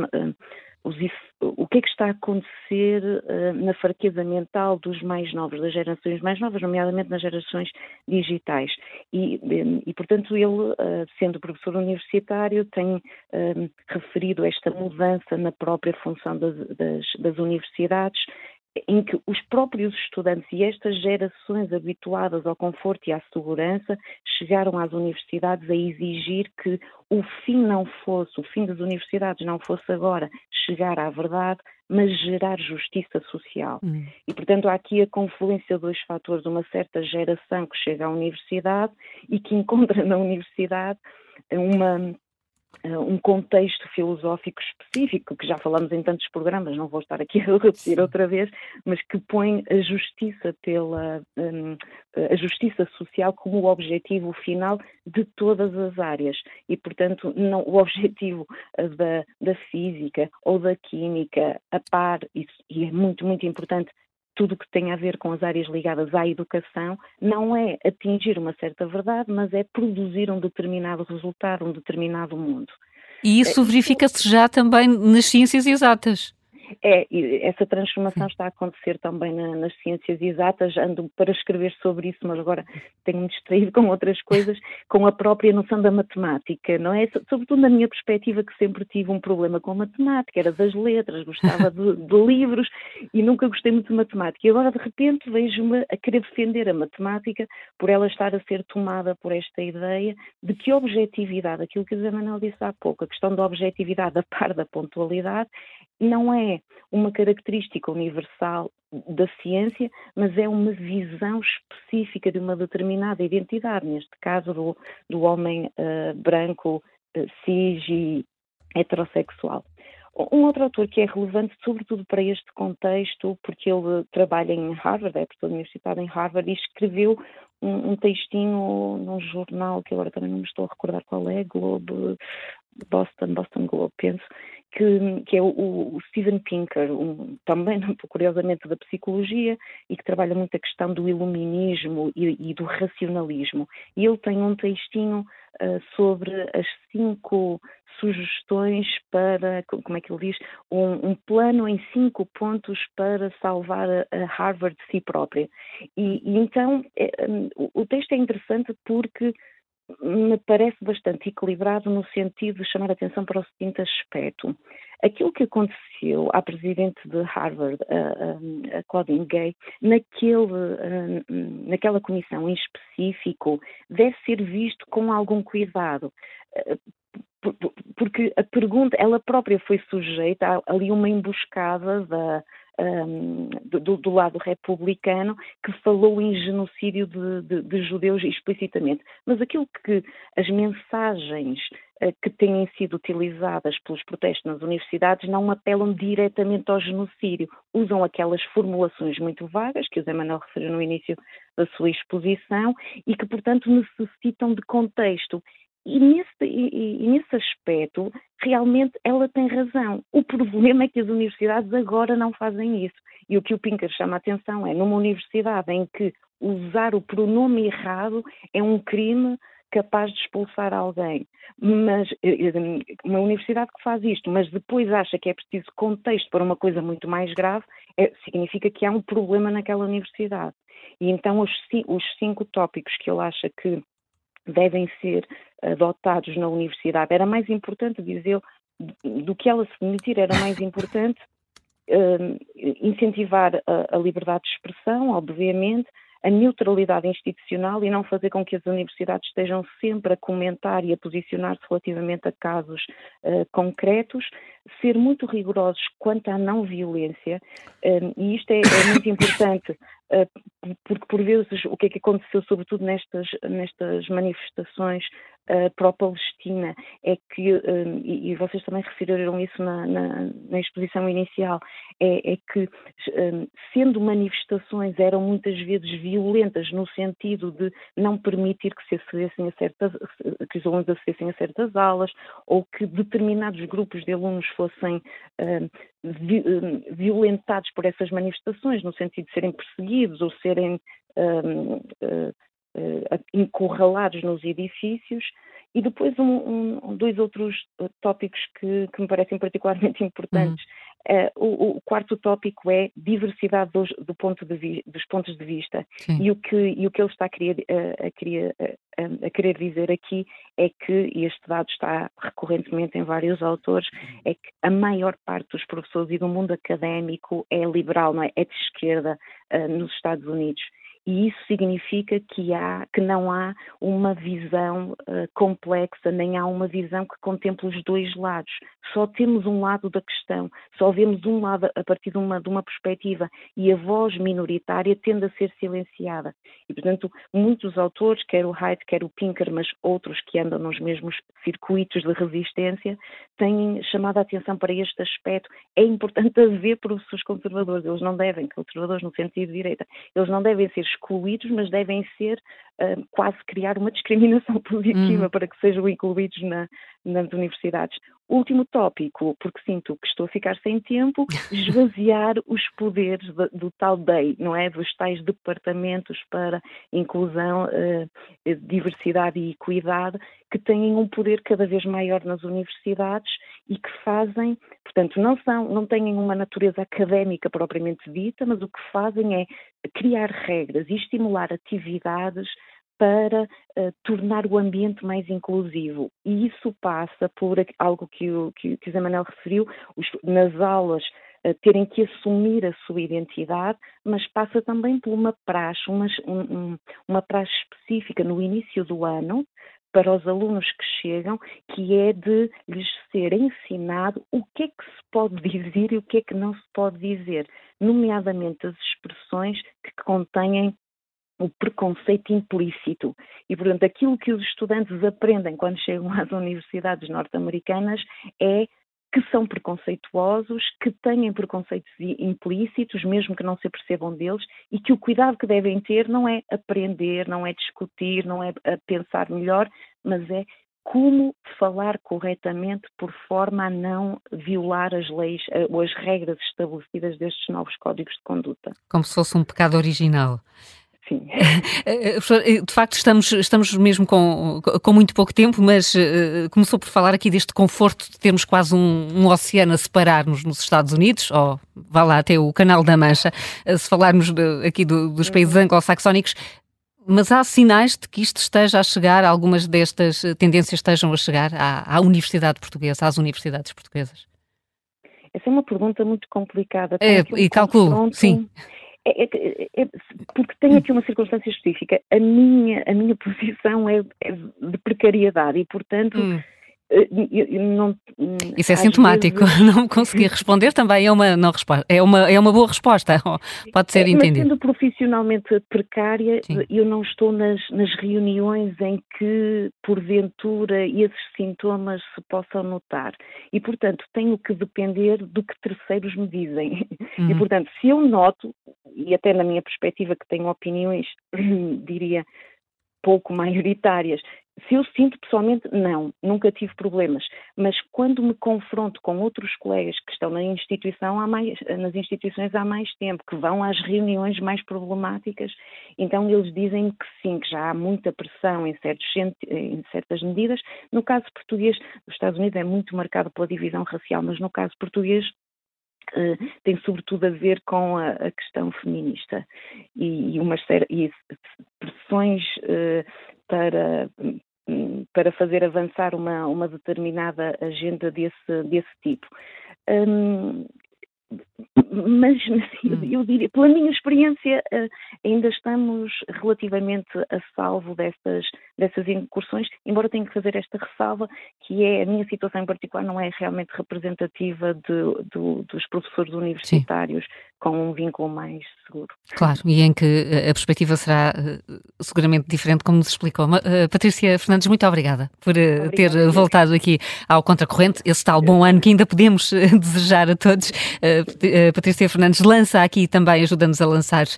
Speaker 5: os, o que é que está a acontecer uh, na fraqueza mental dos mais novos, das gerações mais novas, nomeadamente nas gerações digitais. E, eh, e portanto, ele, uh, sendo professor universitário, tem referido esta mudança na própria função das, das, das universidades em que os próprios estudantes e estas gerações habituadas ao conforto e à segurança chegaram às universidades a exigir que o fim não fosse, o fim das universidades não fosse agora chegar à verdade, mas gerar justiça social. Hum. E, portanto, há aqui a confluência de dois fatores, uma certa geração que chega à universidade e que encontra na universidade uma um contexto filosófico específico, que já falamos em tantos programas, não vou estar aqui a repetir outra vez, mas que põe a justiça pela um, a justiça social como o objetivo final de todas as áreas. E, portanto, não o objetivo eh, da, da física ou da química a par, e, e é muito, muito importante tudo que tem a ver com as áreas ligadas à educação, não é atingir uma certa verdade, mas é produzir um determinado resultado, um determinado mundo.
Speaker 2: E isso é, verifica-se já também nas ciências exatas.
Speaker 5: É, essa transformação está a acontecer também na, nas ciências exatas, ando para escrever sobre isso, mas agora tenho-me distraído com outras coisas, com a própria noção da matemática, não é? Sobretudo na minha perspectiva, que sempre tive um problema com a matemática, era das letras, gostava de, de livros e nunca gostei muito de matemática. E agora, de repente, vejo-me a querer defender a matemática por ela estar a ser tomada por esta ideia de que objetividade, aquilo que a Zé Manuel disse há pouco, a questão da objetividade a par da pontualidade, não é uma característica universal da ciência, mas é uma visão específica de uma determinada identidade, neste caso do, do homem uh, branco, uh, cis e heterossexual. Um outro autor que é relevante, sobretudo para este contexto, porque ele trabalha em Harvard, é professor universitário em Harvard, e escreveu um, um, textinho num jornal que agora também não me estou a recordar qual é, Globe, Boston, Boston Globe, penso, que, que é o, o Steven Pinker, um, também, curiosamente, da psicologia e que trabalha muito a questão do iluminismo e, e do racionalismo. E ele tem um textinho uh, sobre as cinco sugestões para, como é que ele diz, um, um plano em cinco pontos para salvar a, Harvard de si própria. E, e então, é, um, o texto é interessante porque me parece bastante equilibrado no sentido de chamar a atenção para o seguinte aspecto. Aquilo que aconteceu à presidente de Harvard, a, a Claudine Gay, naquele, naquela comissão em específico, deve ser visto com algum cuidado porque a pergunta, ela própria foi sujeita a ali uma emboscada da, um, do, do, lado republicano que falou em genocídio de, de, de, judeus explicitamente. Mas aquilo que as mensagens uh, que têm sido utilizadas pelos protestos nas universidades não apelam diretamente ao genocídio, usam aquelas formulações muito vagas que o Zé Manuel referiu no início da sua exposição e que, portanto, necessitam de contexto. E nesse, e, e nesse, aspecto, realmente ela tem razão. O problema é que as universidades agora não fazem isso. E o que o Pinker chama a atenção é numa universidade em que usar o pronome errado é um crime capaz de expulsar alguém. Mas eh, eh, uma universidade que faz isto, mas depois acha que é preciso contexto para uma coisa muito mais grave, é, significa que há um problema naquela universidade. E então os, os cinco tópicos que ele acha que devem ser adotados na universidade. Era mais importante, diz ele, do que ela se demitir, era mais importante uh, incentivar a, a, liberdade de expressão, obviamente, a neutralidade institucional e não fazer com que as universidades estejam sempre a comentar e a posicionar-se relativamente a casos uh, concretos, ser muito rigorosos quanto à não violência, uh, e isto é, é muito importante, porque por vezes o que é que aconteceu, sobretudo nestas, nestas manifestações pró-Palestina, é que, e, vocês também referiram isso na, na, na exposição inicial, é, é que sendo manifestações eram muitas vezes violentas no sentido de não permitir que se acessem a certas, que os alunos acessem a certas aulas ou que determinados grupos de alunos fossem uh, uh, violentados por essas manifestações, no sentido de serem perseguidos ou serem uh, encurralados nos edifícios. E depois um, um, dois outros tópicos que, que, me parecem particularmente importantes. Uhum. Uh, o, o, quarto tópico é diversidade dos, do ponto vi, dos pontos de vista. E o, que, e o que ele está a querer, uh, a, querer, uh, a querer dizer aqui é que, e este dado está recorrentemente em vários autores, é que a maior parte dos professores e do mundo académico é liberal, não é? É de esquerda nos Estados Unidos e isso significa que, há, que não há uma visão uh, complexa, nem há uma visão que contemple os dois lados. Só temos um lado da questão, só vemos um lado a partir de uma, de uma perspectiva e a voz minoritária tende a ser silenciada. E, portanto, muitos autores, quer o Haidt, quer o Pinker, mas outros que andam nos mesmos circuitos de resistência, têm chamado a atenção para este aspecto. É importante haver professores conservadores, eles não devem, conservadores no sentido de direita, eles não devem ser excluídos, mas devem ser uh, quase criar uma discriminação positiva uhum. para que sejam incluídos na, nas universidades. Último tópico, porque sinto que estou a ficar sem tempo, esvaziar os poderes do, do tal DEI, não é? Dos tais departamentos para inclusão, uh, diversidade e equidade, que têm um poder cada vez maior nas universidades e que fazem, portanto, não são, não têm uma natureza académica propriamente dita, mas o que fazem é criar regras e estimular atividades para uh, tornar o ambiente mais inclusivo. E isso passa por algo que o, que, que o Zé Manuel referiu, os, nas aulas uh, terem que assumir a sua identidade, mas passa também por uma praxe, uma, um, uma praxe específica no início do ano, para os alunos que chegam, que é de lhes ser ensinado o que é que se pode dizer e o que é que não se pode dizer, nomeadamente as expressões que contêm o preconceito implícito. E, portanto, aquilo que os estudantes aprendem quando chegam às universidades norte-americanas é que são preconceituosos, que têm preconceitos implícitos, mesmo que não se percebam deles, e que o cuidado que devem ter não é aprender, não é discutir, não é pensar melhor, mas é como falar corretamente por forma a não violar as leis eh, ou as regras estabelecidas destes novos códigos de conduta.
Speaker 2: Como se fosse um pecado original.
Speaker 5: Sim.
Speaker 2: Eh, eh, de facto, estamos, estamos mesmo com, com muito pouco tempo, mas uh, começou por falar aqui deste conforto de termos quase um, um oceano a separar-nos nos Estados Unidos, ou vá lá até o Canal da Mancha, se falarmos de, aqui do, dos países uhum. anglo-saxónicos. Mas há sinais de que isto esteja a chegar, algumas destas tendências estejam a chegar à, à Universidade Portuguesa, às universidades portuguesas?
Speaker 5: Essa é uma pergunta muito complicada.
Speaker 2: É, e calculo, sim.
Speaker 5: É, é, é, porque tem aqui uma circunstância específica. A minha, a minha posição é, é de precariedade e, portanto, hum. Eh, não,
Speaker 2: Isso é sintomático. Vezes... Não conseguir responder também é uma, não resposta, é uma, é uma boa resposta. Pode ser entendido.
Speaker 5: Mas sendo profissionalmente precária, Sim. eu não estou nas, nas reuniões em que, porventura, esses sintomas se possam notar. E, portanto, tenho que depender do que terceiros me dizem. Uhum. E, portanto, se eu noto, e até na minha perspectiva que tenho opiniões, diria, pouco maioritárias, se eu sinto pessoalmente, não, nunca tive problemas. Mas quando me confronto com outros colegas que estão na instituição há mais, nas instituições há mais tempo, que vão às reuniões mais problemáticas, então eles dizem que sim, que já há muita pressão em, certos, em certas medidas. No caso português, os Estados Unidos é muito marcado pela divisão racial, mas no caso português Uh, tem sobretudo a ver com a, a questão feminista e, e, umas e pressões uh, para, para fazer avançar uma, uma determinada agenda desse, desse tipo. Um, mas assim, eu diria, pela minha experiência, eh, ainda estamos relativamente a salvo dessas, dessas incursões, embora tenha que fazer esta ressalva, que é a minha situação em particular não é realmente representativa de, de, dos professores universitários Sim. com um vínculo mais seguro.
Speaker 2: Claro, e em que eh, a perspectiva será eh, seguramente diferente, como nos explicou. Patrícia Fernandes, muito obrigada por obrigada. ter voltado aqui ao Contracorrente, esse tal bom ano que ainda podemos desejar a todos uh, Patrícia Fernandes lança aqui também, ajuda-nos a lançar uh,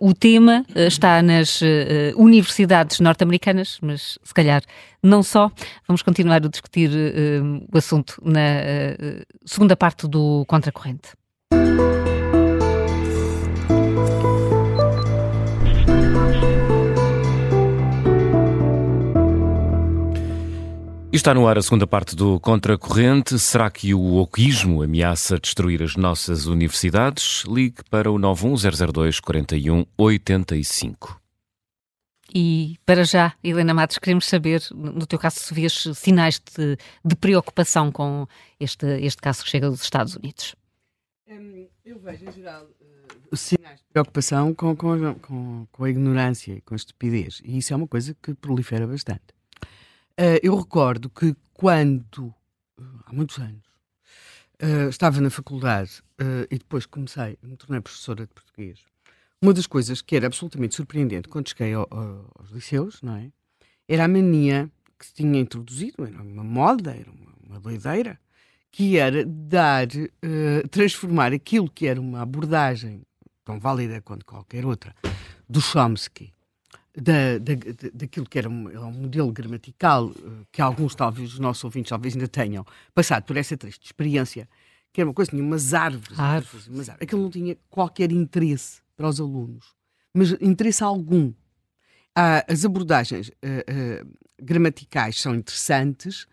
Speaker 2: o tema, uh, está nas universidades norte-americanas, mas se calhar não só. Vamos continuar a discutir o assunto na segunda parte do Contracorrente.
Speaker 1: Está no ar a segunda parte do Contracorrente. Será que o oquismo ameaça destruir as nossas universidades? Ligue para o 91002 4185.
Speaker 2: E para já, Helena Matos, queremos saber, no teu caso, se vês sinais de, de preocupação com este, este caso que chega dos Estados Unidos.
Speaker 4: Hum, eu vejo, em geral, uh, sinais de preocupação com, com, com, com a ignorância e com a estupidez. E isso é uma coisa que prolifera bastante. Uh, eu recordo que quando, uh, há muitos anos, uh, estava na faculdade e depois comecei, me tornei professora de português, uma das coisas que era absolutamente surpreendente quando cheguei ao, ao, aos liceus, não é? Era a mania que se tinha introduzido, era uma moda, era uma, uma doideira, que era dar, transformar aquilo que era uma abordagem tão válida quanto qualquer outra do Chomsky da, da, daquilo que era um, um, modelo gramatical eh, que alguns, talvez, os nossos ouvintes, talvez ainda tenham passado por essa triste experiência, que era uma coisa, tinha umas árvores, árvores. Umas árvores. Aquilo não tinha qualquer interesse para os alunos, mas interesse algum. Ah, as abordagens uh, uh, gramaticais são interessantes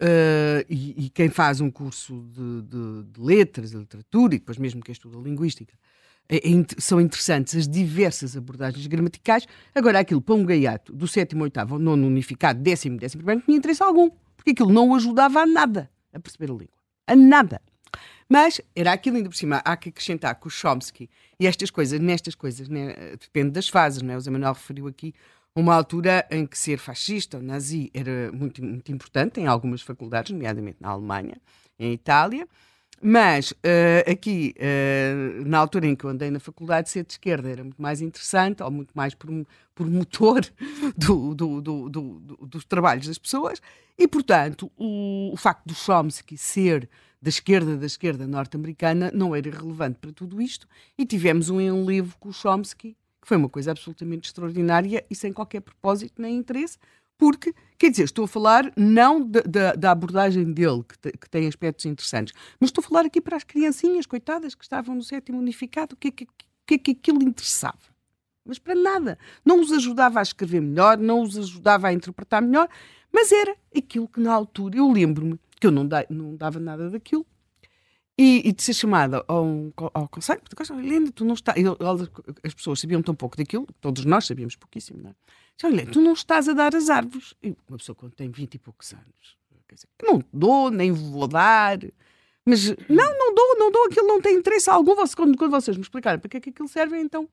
Speaker 4: uh, e, e, quem faz um curso de, de, de letras, de literatura e depois mesmo quem estuda linguística é, é, são interessantes as diversas abordagens gramaticais. Agora, aquilo para um gaiato do sétimo, oitavo, ou nono unificado, décimo, décimo primeiro, não tinha interesse algum, porque aquilo não o ajudava a nada a perceber a língua. A nada. Mas era aquilo ainda por cima, há que acrescentar que o Chomsky e estas coisas, nestas coisas, né, depende das fases, né? o Zé Manuel referiu aqui uma altura em que ser fascista ou nazi era muito, muito importante em algumas faculdades, nomeadamente na Alemanha, em Itália, mas uh, aqui, uh, na altura em que eu andei na faculdade, ser de esquerda era muito mais interessante, ou muito mais por, por motor do, do, do, dos trabalhos das pessoas, e portanto o, o facto do Chomsky ser da esquerda da esquerda norte-americana não era relevante para tudo isto, e tivemos um enlevo com o Chomsky, que foi uma coisa absolutamente extraordinária e sem qualquer propósito nem interesse, porque, quer dizer, estou a falar não da, da abordagem dele, que, te, que, tem aspectos interessantes, mas estou a falar aqui para as criancinhas, coitadas, que estavam no sétimo unificado, o que é que, que, é que aquilo interessava? Mas para nada. Não os ajudava a escrever melhor, não os ajudava a interpretar melhor, mas era aquilo que na altura, eu lembro-me que eu não, da, não dava nada daquilo, e, e de ser chamada ao, ao conselho, Helena, tu não estás. As pessoas sabiam tão pouco daquilo, todos nós sabíamos pouquíssimo, não é? Olha, tu não estás a dar as árvores. E uma pessoa quando tem 20 e poucos anos, quer dizer, não dou, nem vou dar. Mas não, não dou, não dou, aquilo não tem interesse algum. Quando, quando vocês me explicarem para que é que aquilo serve, então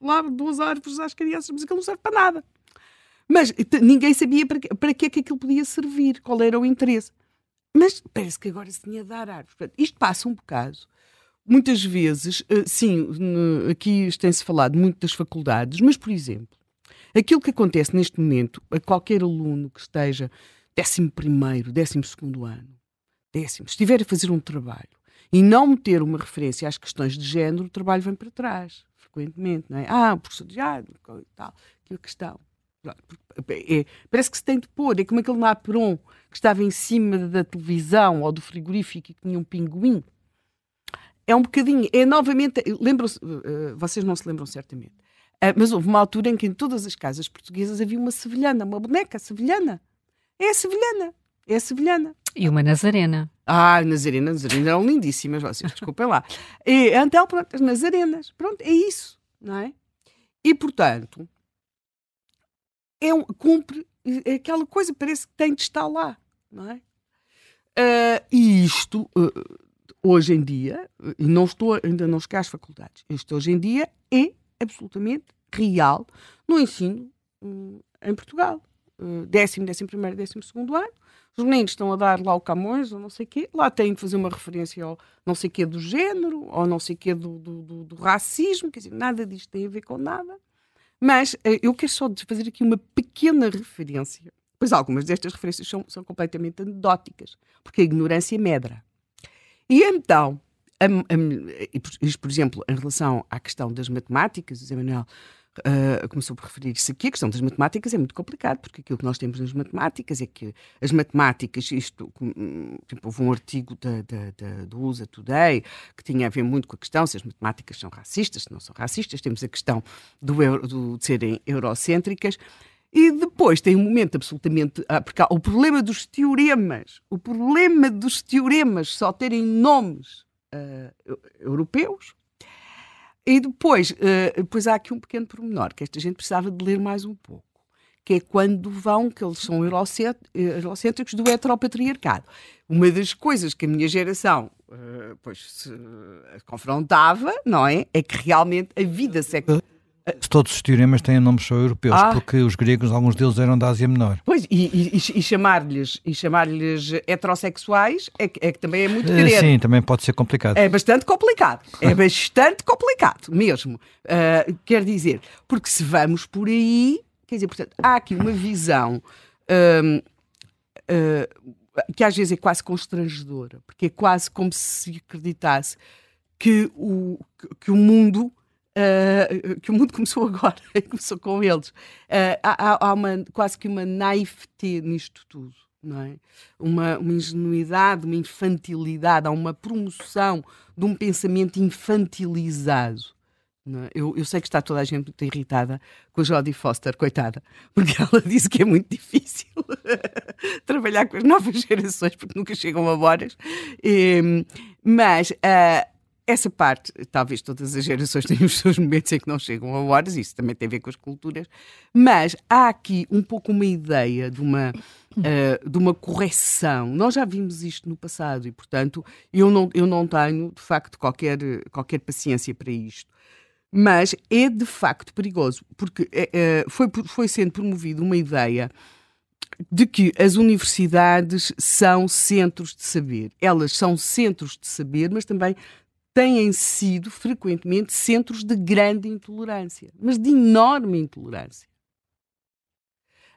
Speaker 4: lá duas árvores às crianças, mas aquilo não serve para nada. Mas ninguém sabia para, para que é que aquilo podia servir, qual era o interesse. Mas parece que agora se tinha de dar árvores. Portanto, isto passa um bocado. Muitas vezes, eh, sim, aqui tem-se falado muito das faculdades, mas, por exemplo, aquilo que acontece neste momento a qualquer aluno que esteja 11 primeiro, 12 segundo ano, décimo, estiver a fazer um trabalho e não meter uma referência às questões de género, o trabalho vem para trás, frequentemente, não é? Ah, professor de género, tal, aquela questão. É, parece que se tem de pôr, é como aquele Napron que estava em cima da televisão ou do frigorífico e que tinha um pinguim. É um bocadinho, é novamente, lembram-se, uh, vocês não se lembram certamente, mas houve uma altura em que em todas as casas portuguesas havia uma sevilhana, uma boneca sevilhana. É a sevilhana, é a sevilhana.
Speaker 2: E uma nazarena.
Speaker 4: Ah, Nazarena, Nazarena eram lindíssimas, vocês desculpem lá. E, então, pronto, as Nazarenas, pronto, é isso, não é? E, portanto, é um, cumpre é aquela coisa, parece que tem de estar lá, não é? Uh, e isto, uh, hoje em dia, e não estou, ainda não cheguei às faculdades, isto hoje em dia é absolutamente real no ensino um, em Portugal. Uh, décimo, décimo primeiro, décimo segundo ano, os meninos estão a dar lá o Camões, ou não sei o quê, lá têm de fazer uma referência ao não sei o quê do género, ou não sei o quê do, do, do, do racismo, quer dizer, nada disto tem a ver com nada. Mas uh, eu quero só fazer aqui uma pequena referência, pois algumas destas referências são, são completamente anedóticas, porque a ignorância medra. E então, a, a, por exemplo, em relação à questão das matemáticas, o Zé Manuel uh, começou por referir-se aqui, a questão das matemáticas é muito complicado, porque aquilo que nós temos nas matemáticas é que as matemáticas, isto, tipo, houve um artigo da, da, da, do USA Today que tinha a ver muito com a questão se as matemáticas são racistas, se não são racistas, temos a questão do, do, de serem eurocêntricas. E depois tem um momento absolutamente. Ah, porque há o problema dos teoremas, o problema dos teoremas só terem nomes uh, europeus, e depois, uh, depois há aqui um pequeno pormenor, que esta gente precisava de ler mais um pouco, que é quando vão, que eles são eurocêntricos do heteropatriarcado. Uma das coisas que a minha geração uh, pois, se confrontava, não é? É que realmente a vida sexual
Speaker 3: Todos os teoremas têm nomes só europeus, ah. porque os gregos, alguns deles eram da Ásia Menor.
Speaker 4: Pois, e, e, e chamar-lhes chamar heterossexuais é, é que também é muito. Eh,
Speaker 3: sim, também pode ser complicado.
Speaker 4: É bastante complicado. É bastante complicado, mesmo. Uh, quer dizer, porque se vamos por aí, quer dizer, portanto, há aqui uma visão uh, uh, que às vezes é quase constrangedora, porque é quase como se acreditasse que o, que o mundo Uh, que o mundo começou agora, começou com eles. Uh, há, há uma, quase que uma naivete nisto tudo. Não é? uma, uma ingenuidade, uma infantilidade, há uma promoção de um pensamento infantilizado. É? Eu, eu, sei que está toda a gente muito irritada com a Jodie Foster, coitada, porque ela disse que é muito difícil trabalhar com as novas gerações porque nunca chegam a horas. E, mas uh, essa parte, talvez todas as gerações tenham os seus momentos em que não chegam a horas, isso também tem a ver com as culturas, mas há aqui um pouco uma ideia de uma, uh, de uma correção. Nós já vimos isto no passado e, portanto, eu não, eu não tenho, de facto, qualquer, qualquer paciência para isto. Mas é de facto perigoso, porque uh, foi, foi sendo promovida uma ideia de que as universidades são centros de saber. Elas são centros de saber, mas também têm sido frequentemente centros de grande intolerância, mas de enorme intolerância.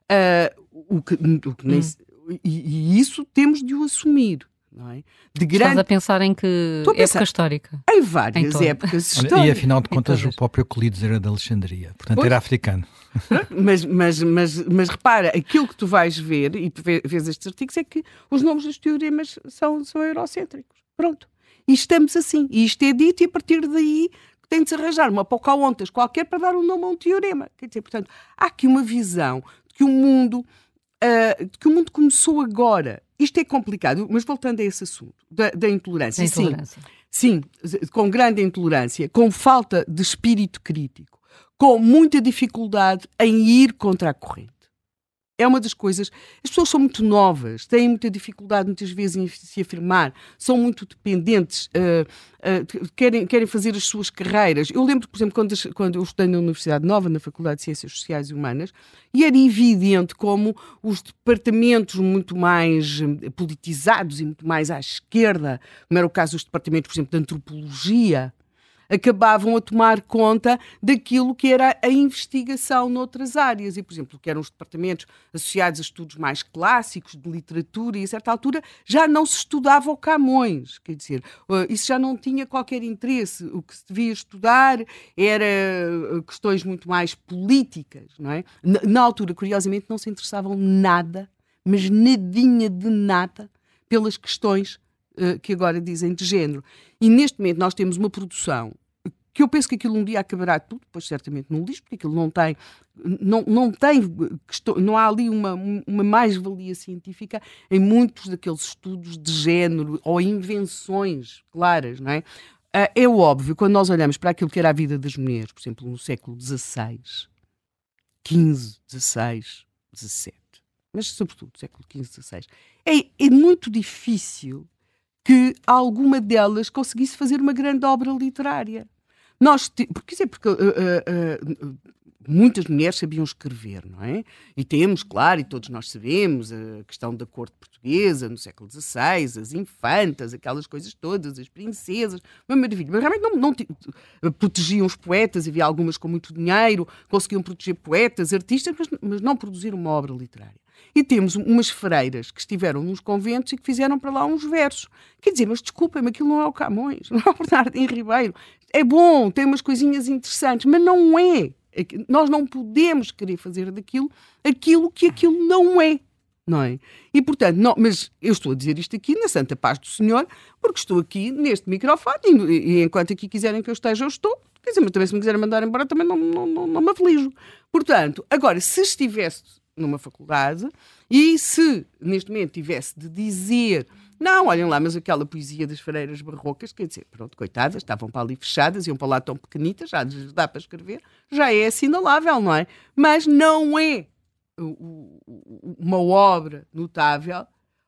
Speaker 4: Uh, o que, o que nem, hum. e, e, isso temos de o assumir. Não é?
Speaker 2: de grande... Estás a pensar em que época histórica?
Speaker 4: Em várias em épocas históricas.
Speaker 3: E afinal de contas, o próprio Euclides era de Alexandria, portanto pois. era africano.
Speaker 4: Mas, mas, mas, mas repara, aquilo que tu vais ver, e tu vês estes artigos, é que os nomes dos teoremas são, são eurocêntricos. Pronto. E estamos assim. E isto é dito e a partir daí tem de se arranjar uma Pocahontas qualquer para dar um nome a um teorema. Quer dizer, portanto, há aqui uma visão de que o mundo uh, que o mundo começou agora. Isto é complicado, mas voltando a esse assunto da, da intolerância. Da intolerância. Sim, sim, com grande intolerância, com falta de espírito crítico, com muita dificuldade em ir contra a corrente é uma das coisas. As pessoas são muito novas, têm muita dificuldade muitas vezes em se afirmar, são muito dependentes, uh, uh, querem, querem fazer as suas carreiras. Eu lembro, por exemplo, quando, quando eu estudei na Universidade Nova, na Faculdade de Ciências Sociais e Humanas, e era evidente como os departamentos muito mais eh, politizados e muito mais à esquerda, como era o caso dos departamentos, por exemplo, de Antropologia, acabavam a tomar conta daquilo que era a investigação noutras áreas. E, por exemplo, que eram os departamentos associados a estudos mais clássicos de literatura, e a certa altura já não se estudava o Camões, quer dizer, eh, isso já não tinha qualquer interesse. O que se devia estudar era eh, questões muito mais políticas, não é? Na altura, curiosamente, não se interessavam nada, mas nadinha de nada, pelas questões uh, que agora dizem de género. E neste momento nós temos uma produção que eu penso que aquilo um dia acabará tudo, depois certamente no lixo, porque aquilo não tem, não, não tem, não há ali uma, uma mais-valia científica em muitos daqueles estudos de género ou invenções claras, não é? Ah, é óbvio, quando nós olhamos para aquilo que era a vida das mulheres, por exemplo, no século XVI, XV, XVI, XVII, mas sobretudo século XV, XVI, é, é muito difícil que alguma delas conseguisse fazer uma grande obra literária. Nós, porque, dizer, porque uh, uh, uh, muitas mulheres sabiam escrever, não é? E temos, claro, e todos nós sabemos, a questão da corte portuguesa no século XVI, as infantas, aquelas coisas todas, as princesas, uma maravilha. Mas realmente não, não protegiam os poetas, havia algumas com muito dinheiro, conseguiam proteger poetas, artistas, mas, mas não produziram uma obra literária. E temos umas freiras que estiveram nos conventos e que fizeram para lá uns versos. Quer dizer, mas desculpem-me, aquilo não é o Camões, não é o Bernardo Ribeiro. É bom, tem umas coisinhas interessantes, mas não é. é nós não podemos querer fazer daquilo aquilo que aquilo não é. Não é? E portanto, não, mas eu estou a dizer isto aqui na santa paz do Senhor, porque estou aqui neste microfone e, e enquanto aqui quiserem que eu esteja, eu estou. Quer dizer, mas também se me quiserem mandar embora, também não, não, não, não me aflijo. Portanto, agora, se estivesse numa faculdade e se neste momento tivesse de dizer não, olhem lá, mas aquela poesia das freiras barrocas, quer dizer, pronto, coitadas, estavam para ali fechadas, iam para lá tão pequenitas, já lhes dá para escrever, já é assinalável, não é? Mas não é uma obra notável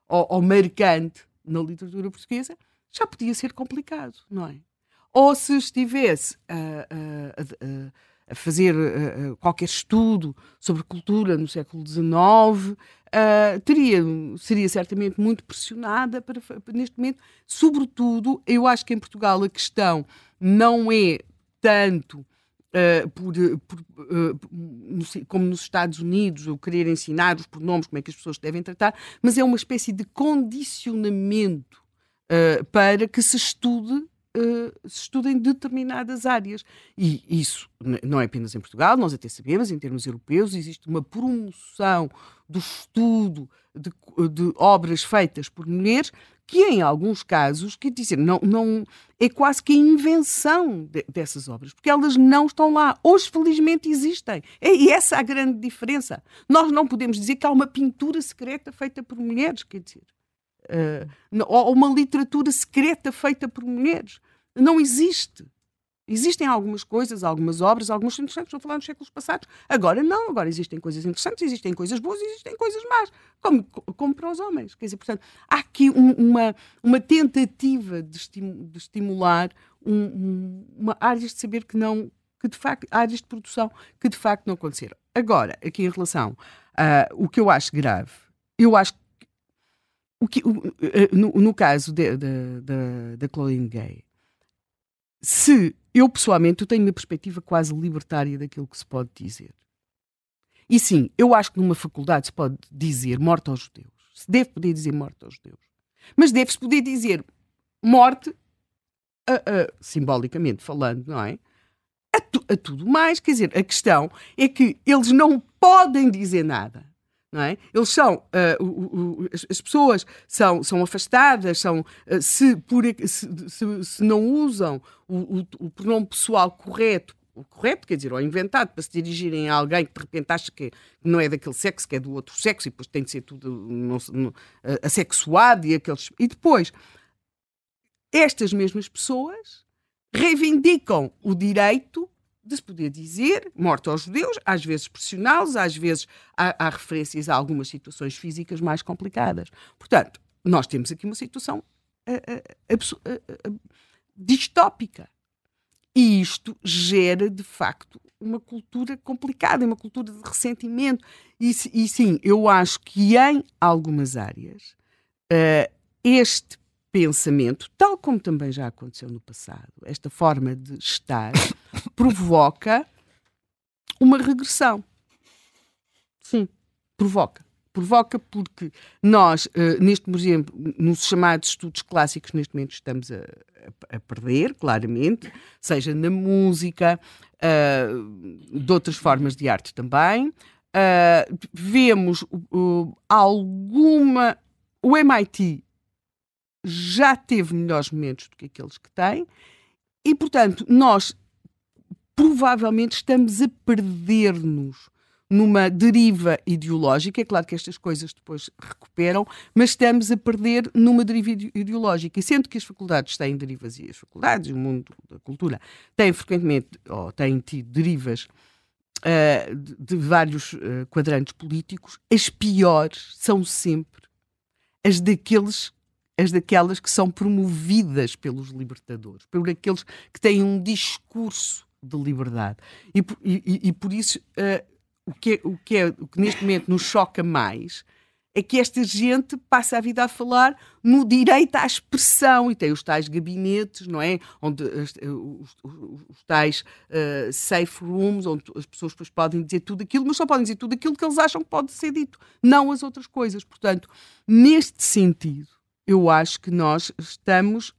Speaker 4: ou, ou marcante na literatura portuguesa, já podia ser complicado, não é? Ou se estivesse a, a, a, a fazer uh, qualquer estudo sobre cultura no século XIX, uh, teria, seria certamente muito pressionada para, para, neste momento. Sobretudo, eu acho que em Portugal a questão não é tanto Uh, por, por, uh, como nos Estados Unidos, o querer ensinar os pronomes, como é que as pessoas devem tratar, mas é uma espécie de condicionamento uh, para que se estude uh, se estuda em determinadas áreas. E isso não é apenas em Portugal, nós até sabemos, em termos europeus, existe uma promoção do estudo de, de obras feitas por mulheres que em alguns casos, quer dizer, não, não é quase que a invenção de, dessas obras, porque elas não estão lá. Hoje, felizmente, existem. É, e essa é a grande diferença. Nós não podemos dizer que há uma pintura secreta feita por mulheres, quer dizer. Uh, ou uma literatura secreta feita por mulheres. Não existe. Existem algumas coisas, algumas obras, alguns interessantes, estou a falar nos séculos passados. Agora não, agora existem coisas interessantes, existem coisas boas, existem coisas más, como, como para os homens. Quer dizer, portanto, há aqui um, uma, uma tentativa de, de estimular um, um, uma áreas de saber que não, que de facto, áreas de produção que de facto não aconteceram. Agora, aqui em relação a o que eu acho grave, eu acho que o que, eh, no, no caso da Claudine Gay, se eu pessoalmente eu tenho uma perspectiva quase libertária daquilo que se pode dizer. E sim, eu acho que numa faculdade se pode dizer morte aos judeus. Se deve poder dizer morte aos judeus. Mas deve-se poder dizer morte, a, a, simbolicamente falando, não é? A, tu, a tudo mais. Quer dizer, a questão é que eles não podem dizer nada não é? Eles são, uh, o, o, as pessoas são, são afastadas, são, uh, se, por, se, se, se, não usam o, o, pronome pessoal correto, correto, quer dizer, ou inventado para se dirigirem a alguém que de repente acha que não é daquele sexo, que é do outro sexo, e depois tem de ser tudo não, não, assexuado e aqueles. E depois, estas mesmas pessoas reivindicam o direito de se poder dizer morte aos judeus, às vezes pressioná-los, às vezes há, há, referências a algumas situações físicas mais complicadas. Portanto, nós temos aqui uma situação uh, uh, uh, distópica. E isto gera, de facto, uma cultura complicada, uma cultura de ressentimento. E, e sim, eu acho que em algumas áreas uh, este pensamento, tal como também já aconteceu no passado, esta forma de estar, provoca uma regressão. Sim, provoca. Provoca porque nós, uh, neste exemplo, nos chamados estudos clássicos, neste momento estamos a, a, a perder, claramente, seja na música, uh, de outras formas de arte também. Uh, vemos alguma. O MIT já teve melhores momentos do que aqueles que tem, e portanto, nós provavelmente estamos a perder-nos numa deriva ideológica. É claro que estas coisas depois recuperam, mas estamos a perder numa deriva ideológica. E sendo que as faculdades têm derivas e as faculdades, o mundo da cultura, têm frequentemente, ou têm tido derivas uh, de, de, vários uh, quadrantes políticos, as piores são sempre as daqueles as daquelas que são promovidas pelos libertadores, por aqueles que têm um discurso de liberdade. E, e, e por isso, uh, o, que é, o, que é, o que neste momento nos choca mais é que esta gente passa a vida a falar no direito à expressão e tem os tais gabinetes, não é? Onde os, os, os tais uh, safe rooms, onde as pessoas podem dizer tudo aquilo, mas só podem dizer tudo aquilo que eles acham que pode ser dito, não as outras coisas. Portanto, neste sentido, eu acho que nós estamos,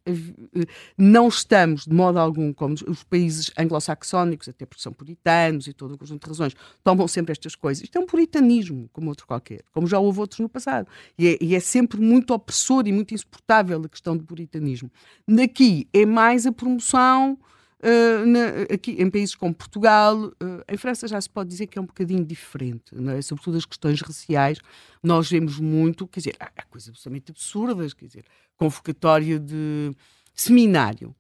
Speaker 4: não estamos de modo algum como os países anglo-saxónicos, até porque são puritanos e todo o conjunto de razões, tomam sempre estas coisas. Isto é um puritanismo, como outro qualquer, como já houve outros no passado. E é, e é sempre muito opressor e muito insuportável a questão do puritanismo. Daqui é mais a promoção Uh, na, aqui em países como Portugal, uh, em França já se pode dizer que é um bocadinho diferente, não é? sobretudo as questões raciais. Nós vemos muito, quer dizer, há, há coisas absolutamente absurdas, quer dizer, convocatória de seminário,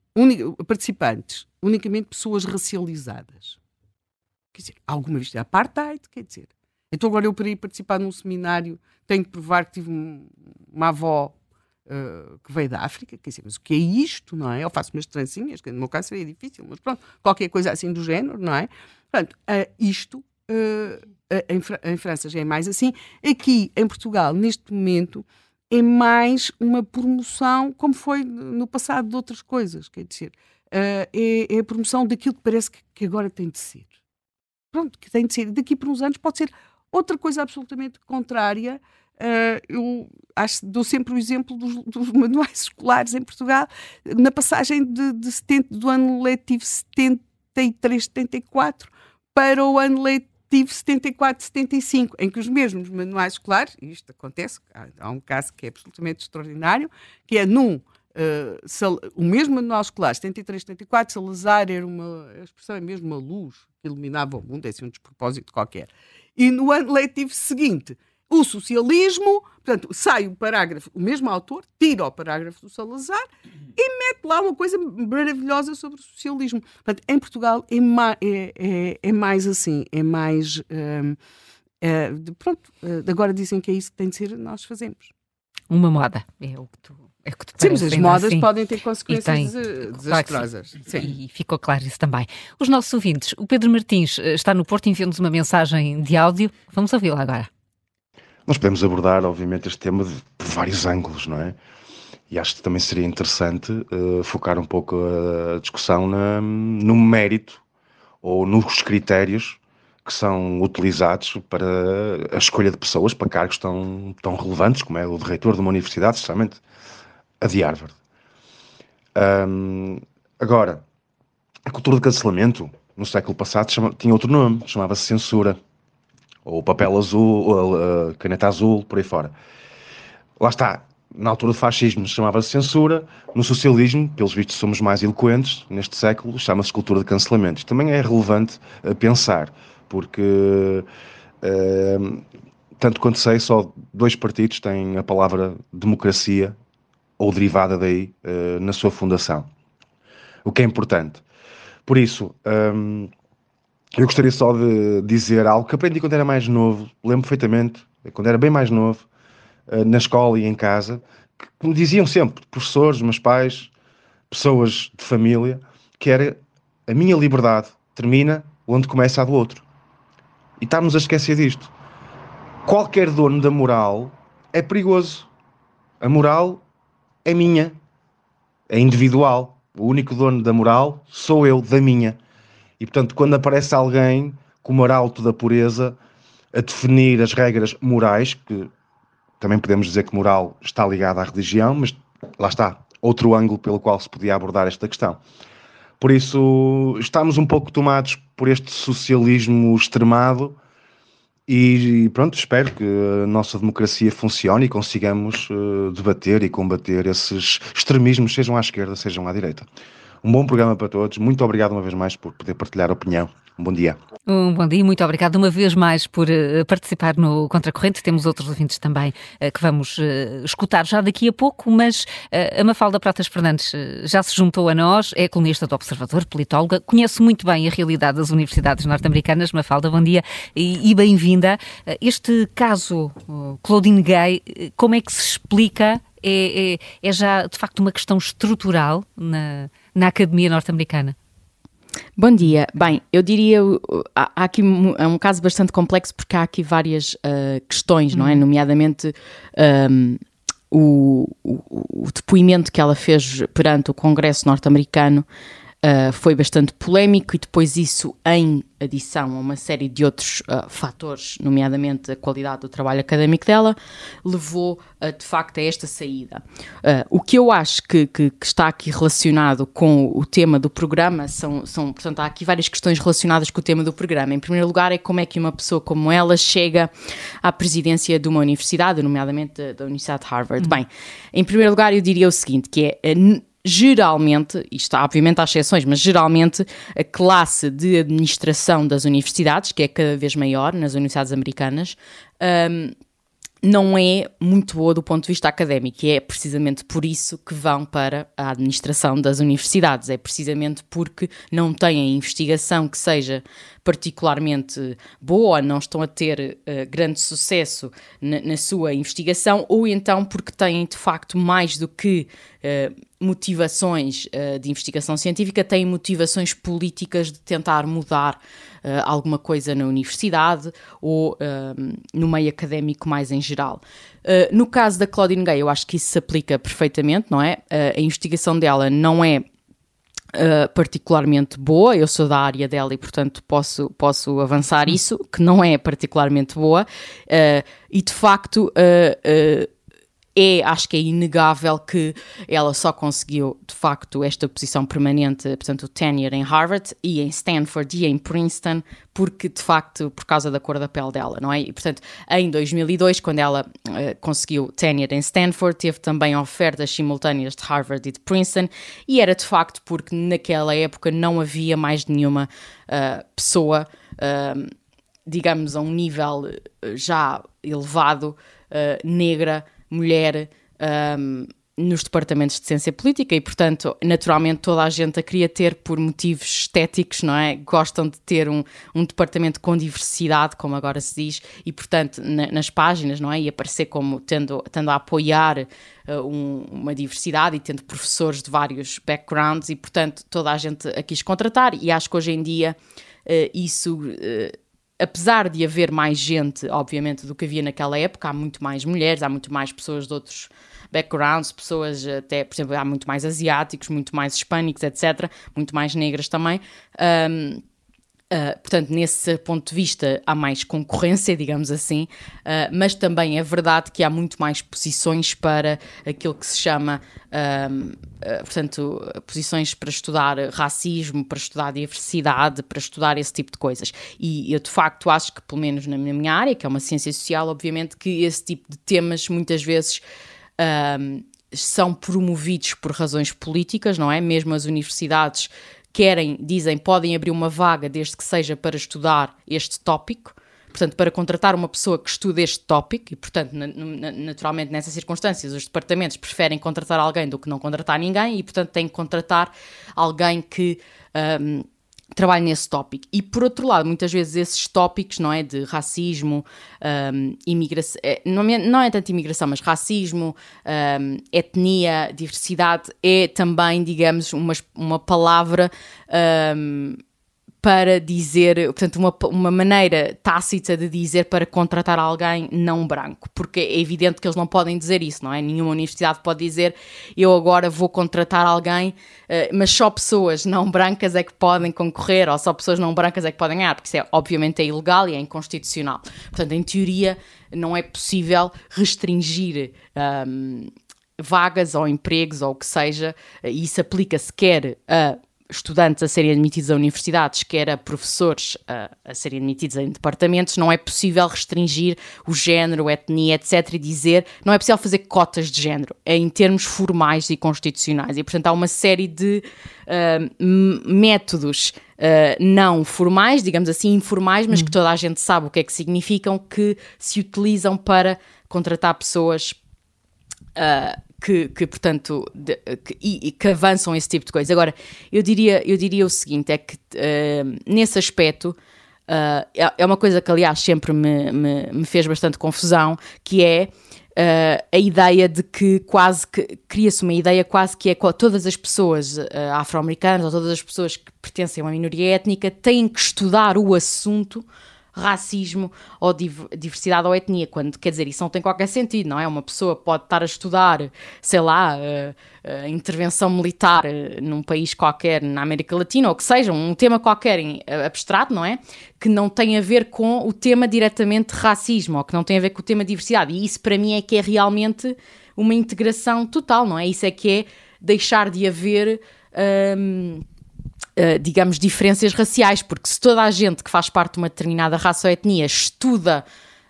Speaker 4: participantes, unicamente pessoas racializadas. Quer dizer, alguma vez apartheid, quer dizer. Então agora eu para ir participar num seminário tenho que provar que tive um, uma avó uh, que veio da África, quer dizer, mas o que é isto, não é? Eu faço umas trancinhas, que no meu caso seria difícil, mas pronto, qualquer coisa assim do género, não é? Portanto, uh, isto uh, em, França já é mais assim. Aqui, em Portugal, neste momento, é mais uma promoção, como foi no passado de outras coisas, quer dizer, é, é, a promoção daquilo que parece que agora tem de ser. Pronto, que tem de ser. Daqui por uns anos pode ser outra coisa absolutamente contrária Uh, eu acho, dou sempre o exemplo dos, dos, manuais escolares em Portugal, na passagem de, de 70, do ano letivo 73-74 para o ano letivo 74-75, em que os mesmos manuais escolares, e isto acontece, há, há, um caso que é absolutamente extraordinário, que é num Uh, o mesmo manual escolar, 73, 74, Salazar era uma, a expressão é mesmo uma luz que iluminava o mundo, é assim um despropósito qualquer. E no ano letivo seguinte, o socialismo, portanto, sai o parágrafo, o mesmo autor tira o parágrafo do Salazar e mete lá uma coisa maravilhosa sobre o socialismo. Portanto, em Portugal é, ma é, é, é mais assim, é mais. Hum, é, pronto, eh, agora dizem que é isso que tem de ser, nós fazemos.
Speaker 2: Uma moda, é o que tu. É que
Speaker 4: Sim, mas as modas assim. podem ter consequências tem, desastrosas.
Speaker 2: Claro e ficou claro isso também. Os nossos ouvintes, o Pedro Martins eh, está no Porto enviando-nos uma mensagem de áudio. Vamos ouvi-la agora.
Speaker 6: Nós podemos abordar, obviamente, este tema de, por vários ângulos, não é? E acho que também seria interessante uh, focar um pouco a discussão na, no mérito ou nos critérios que são utilizados para a escolha de pessoas para cargos tão, tão relevantes como é o de reitor de uma universidade, especialmente a de Harvard. Um, agora, a cultura de cancelamento no século passado chama, tinha outro nome, chamava-se censura ou papel azul, a caneta azul, por aí fora. Lá está. na altura do fascismo chamava-se censura, no socialismo, pelos vistos somos mais eloquentes neste século, chama-se cultura de cancelamento. Isto também é relevante a pensar, porque, uh, tanto quanto sei, só dois partidos têm a palavra democracia, ou derivada daí, uh, na sua fundação. O que é importante. Por isso, um, eu gostaria só de dizer algo que aprendi quando era mais novo, lembro perfeitamente, quando era bem mais novo, eh, na escola e em casa, que me diziam sempre, professores, meus pais, pessoas de família, que era a minha liberdade termina onde começa a do outro. E estamos a esquecer disto. Qualquer dono da moral é perigoso. A moral é minha, é individual. O único dono da moral sou eu, da minha. E portanto, quando aparece alguém com o arauto da pureza a definir as regras morais, que também podemos dizer que moral está ligada à religião, mas lá está, outro ângulo pelo qual se podia abordar esta questão. Por isso, estamos um pouco tomados por este socialismo extremado e pronto, espero que a nossa democracia funcione e consigamos uh, debater e combater esses extremismos, sejam à esquerda, sejam à direita. Um bom programa para todos. Muito obrigado uma vez mais por poder partilhar a opinião. Um bom dia.
Speaker 2: Um bom dia, muito obrigado uma vez mais por uh, participar no Contracorrente. Temos outros ouvintes também uh, que vamos uh, escutar já daqui a pouco, mas a Mafalda Pratas Fernandes já se juntou a nós, é colunista do Observador, politóloga, conhece muito bem a realidade das universidades norte-americanas. Mafalda, bom dia e, e bem-vinda. Este caso, Claudine Gay, como é que se explica? É, é, é já, de facto, uma questão estrutural na, na academia norte-americana?
Speaker 7: Bom dia. Bem, eu diria há, há aqui é um caso bastante complexo porque há aqui várias uh, questões, não é? Uhum. Nomeadamente um, o, o, o, depoimento que ela fez perante o Congresso norte-americano uh, foi bastante polémico e depois isso em adição a uma série de outros uh, fatores, nomeadamente a qualidade do trabalho académico dela, levou uh, de facto a esta saída. O que eu acho que, que, que, está aqui relacionado com o tema do programa são, são, portanto, há aqui várias questões relacionadas com o tema do programa. Em primeiro lugar, é como é que uma pessoa como ela chega à presidência de uma universidade, nomeadamente da, da Universidade de Harvard. Uhum. Bem, em primeiro lugar, eu diria o seguinte, que é geralmente, isto obviamente há exceções, mas geralmente a classe de administração das universidades, que é cada vez maior nas universidades americanas, um, não é muito boa do ponto de vista académico e é precisamente por isso que vão para a administração das universidades. É precisamente porque não têm investigação que seja particularmente boa, não estão a ter uh, grande sucesso na, na, sua investigação, ou então porque têm de facto mais do que uh, motivações uh, de investigação científica, têm motivações políticas de tentar mudar alguma coisa na universidade ou no meio académico mais em geral. no caso da Claudine Gay, eu acho que isso se aplica perfeitamente, não é? a investigação dela não é Uh, particularmente boa, eu sou da área dela e portanto posso, posso avançar isso, que não é particularmente boa, uh, e de facto uh, é, acho que é inegável que ela só conseguiu, de facto, esta posição permanente, portanto, o tenure em Harvard e em Stanford e em Princeton, porque, de facto, por causa da cor da pele dela, não é? E, portanto, em 2002, quando ela uh, conseguiu tenure em Stanford, teve também ofertas simultâneas de Harvard e de Princeton, e era, de facto, porque naquela época não havia mais nenhuma uh, pessoa, uh, digamos, a um nível já elevado, negra, mulher um, nos departamentos de ciência política e, portanto, naturalmente toda a gente a queria ter por motivos estéticos, não é? Gostam de ter um, um departamento com diversidade, como agora se diz, e, portanto, na, nas páginas, não é? E aparecer como tendo, tendo a apoiar uh, um, uma diversidade e tendo professores de vários backgrounds e, portanto, toda a gente a quis contratar e acho que hoje em dia uh, isso... Uh, apesar de haver mais gente, obviamente, do que havia naquela época, há muito mais mulheres, há muito mais pessoas de outros backgrounds, pessoas até, por exemplo, há muito mais asiáticos, muito mais hispânicos, etc., muito mais negras também. Um, Uh, portanto, nesse ponto de vista, há mais concorrência, digamos assim, uh, mas também é verdade que há muito mais posições para aquilo que se chama, uh, portanto, posições para estudar racismo, para estudar diversidade, para estudar esse tipo de coisas. E eu, de facto, acho que, pelo menos na minha área, que é uma ciência social, obviamente, que esse tipo de temas muitas vezes são promovidos por razões políticas, não é? Mesmo as universidades querem, dizem, podem abrir uma vaga desde que seja para estudar este tópico. Portanto, para contratar uma pessoa que estude este tópico, e portanto, naturalmente nessas circunstâncias, os departamentos preferem contratar alguém do que não contratar ninguém, e portanto têm que contratar alguém que. Um, trabalho nesse tópico. E por outro lado, muitas vezes esses tópicos, não é, de racismo, um, imigração, é, não, é, não é tanto imigração, mas racismo, um, etnia, diversidade, é também, digamos, uma, uma palavra um, para dizer, portanto, uma, uma maneira tácita de dizer para contratar alguém não branco, porque é evidente que eles não podem dizer isso, não é? Nenhuma universidade pode dizer eu agora vou contratar alguém, uh, mas só pessoas não brancas é que podem concorrer, ou só pessoas não brancas é que podem ganhar, porque isso é, obviamente é ilegal e é inconstitucional. Portanto, em teoria, não é possível restringir. Um, vagas ou empregos ou o que seja, e isso aplica-se quer a estudantes a serem admitidos a universidades, quer a professores a, a, serem admitidos em departamentos, não é possível restringir o género, a etnia, etc. e dizer, não é possível fazer cotas de género, em termos formais e constitucionais. E, portanto, há uma série de uh, métodos uh, não formais, digamos assim, informais, mas hum. que toda a gente sabe o que é que significam, que se utilizam para contratar pessoas uh, que, que portanto, de, que, e, que avançam esse tipo de coisa. Agora, eu diria, eu diria o seguinte: é que uh, nesse aspecto. Uh, é uma coisa que, aliás, sempre me, me, me fez bastante confusão, que é uh, a ideia de que quase que cria-se uma ideia quase que é todas as pessoas uh, afro-americanas ou todas as pessoas que pertencem a uma minoria étnica têm que estudar o assunto racismo ou diversidade ou etnia, quando quer dizer, isso não tem qualquer sentido, não é? Uma pessoa pode estar a estudar, sei lá, a eh, intervenção militar eh, num país qualquer na América Latina, ou que seja, um tema qualquer em, abstrato, não é? Que não tem a ver com o tema diretamente racismo, ou que não tem a ver com o tema diversidade. E isso para mim é que é realmente uma integração total, não é? Isso é que é deixar de haver. Hum, eh, digamos, diferenças raciais, porque se toda a gente que faz parte de uma determinada raça ou etnia estuda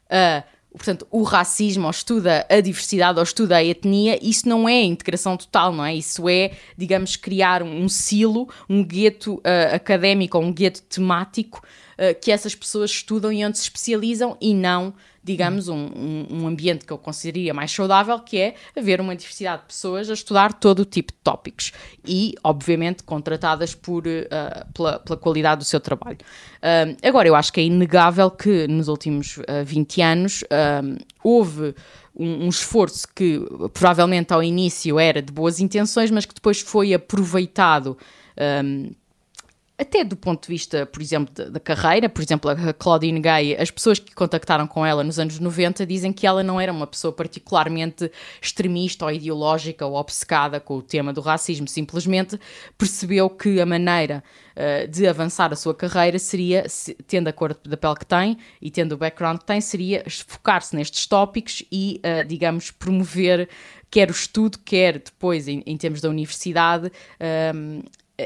Speaker 7: uh, portanto, o racismo, ou estuda a diversidade, ou estuda a etnia, isso não é integração total, não é? Isso é, digamos, criar um silo, um gueto uh, académico um gueto temático uh, que essas pessoas estudam e onde se especializam e não digamos, um, um, ambiente que eu consideraria mais saudável, que é haver uma diversidade de pessoas a estudar todo o tipo de tópicos e, obviamente, contratadas por, uh, pela, pela, qualidade do seu trabalho. Agora, eu acho que é inegável que nos últimos uh, 20 anos houve um, um, esforço que provavelmente ao início era de boas intenções, mas que depois foi aproveitado um, até do ponto de vista, por exemplo, da, carreira, por exemplo, a Claudine Gay, as pessoas que contactaram com ela nos anos 90 dizem que ela não era uma pessoa particularmente extremista ou ideológica ou obcecada com o tema do racismo, simplesmente percebeu que a maneira uh, de avançar a sua carreira seria, se, tendo a cor da pele que tem e tendo o background que tem, seria focar-se nestes tópicos e, uh, digamos, promover quer o estudo, quer depois, em, em termos da universidade, um, eh,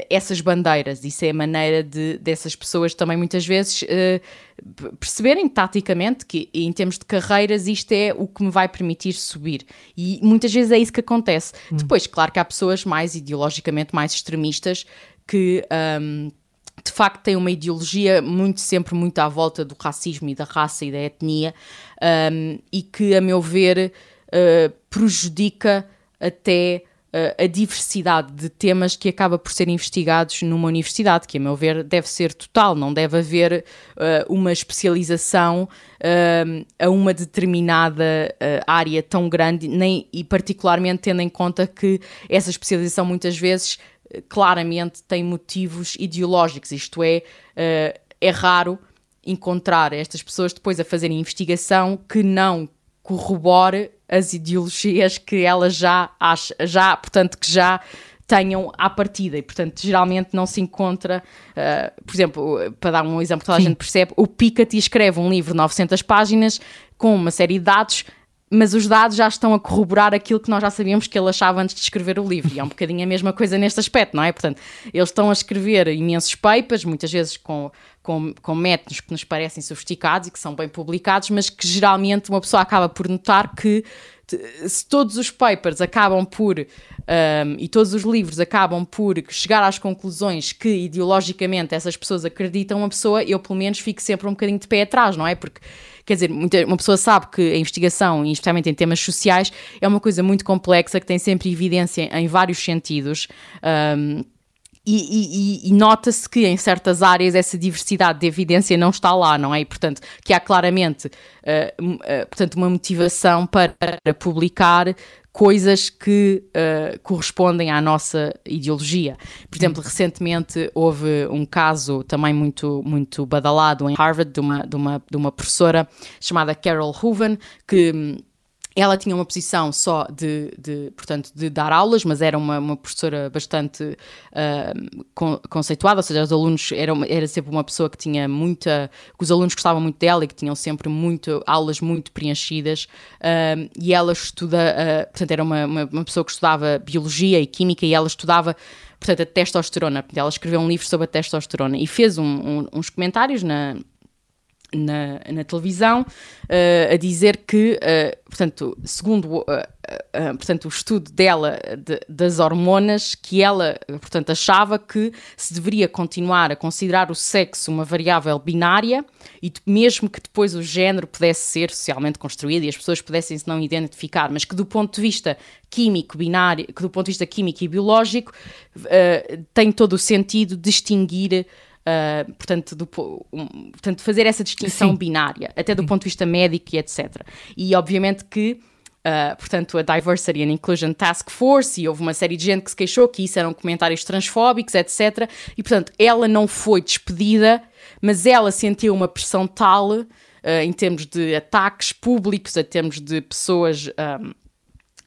Speaker 7: essas bandeiras. Isso é a maneira de, dessas pessoas também muitas vezes uh, perceberem taticamente que, em termos de carreiras, isto é o que me vai permitir subir. E muitas vezes é isso que acontece. Hum. Depois, claro que há pessoas mais ideologicamente mais extremistas que. Um, de facto têm uma ideologia muito sempre muito à volta do racismo e da raça e da etnia um, e que a meu ver uh, prejudica até a diversidade de temas que acaba por ser investigados numa universidade, que a meu ver deve ser total, não deve haver uh, uma especialização uh, a uma determinada uh, área tão grande, nem, e particularmente tendo em conta que essa especialização muitas vezes claramente tem motivos ideológicos, isto é, é raro encontrar estas pessoas depois a fazerem investigação que não corrobore as ideologias que ela já acha, já, portanto, que já tenham à partida e, portanto, geralmente não se encontra, uh, por exemplo, para dar um exemplo que toda a gente percebe, o Piketty escreve um livro de 900 páginas com uma série de dados mas os dados já estão a corroborar aquilo que nós já sabíamos que ele achava antes de escrever o livro. E é um bocadinho a mesma coisa neste aspecto, não é? Portanto, eles estão a escrever imensos papers, muitas vezes com, com, com métodos que nos parecem sofisticados e que são bem publicados, mas que geralmente uma pessoa acaba por notar que se todos os papers acabam por um, e todos os livros acabam por chegar às conclusões que ideologicamente essas pessoas acreditam, uma pessoa, eu pelo menos fico sempre um bocadinho de pé atrás, não é? Porque quer dizer, uma pessoa sabe que a investigação, especialmente em temas sociais, é uma coisa muito complexa que tem sempre evidência em vários sentidos. Um, e, e, e nota-se que em certas áreas essa diversidade de evidência não está lá, não é? E, portanto, que há claramente uh, uh, portanto, uma motivação para publicar coisas que uh, correspondem à nossa ideologia. Por exemplo, recentemente houve um caso também muito, muito badalado em Harvard de uma, de uma, de uma professora chamada Carol Hooven que ela tinha uma posição só de, de, portanto, de dar aulas, mas era uma, uma professora bastante uh, con conceituada, ou seja, os alunos, era, era sempre uma pessoa que tinha muita, que os alunos gostavam muito dela e que tinham sempre muito, aulas muito preenchidas, uh, e ela estuda, uh, portanto, era uma, uma, uma pessoa que estudava biologia e química, e ela estudava portanto, a testosterona. Ela escreveu um livro sobre a testosterona e fez um, um, uns comentários na, na, na televisão uh, a dizer que, uh, portanto, segundo uh, portanto, o estudo dela de, das hormonas, que ela, portanto, achava que se deveria continuar a considerar o sexo uma variável binária e mesmo que depois o género pudesse ser socialmente construído e as pessoas pudessem se não identificar, mas que do ponto de vista químico binário, que do ponto de vista químico e biológico tem todo o sentido distinguir Uh, portanto, do, um, portanto, fazer essa distinção Sim. binária, até do Sim. ponto de vista médico e etc. E obviamente que Uh, portanto, a Diversity and Inclusion Task Force, e houve uma série de gente que se queixou que isso eram comentários transfóbicos, etc. E, portanto, ela não foi despedida, mas ela sentiu uma pressão tal, uh, em termos de ataques públicos, em termos de pessoas. Um,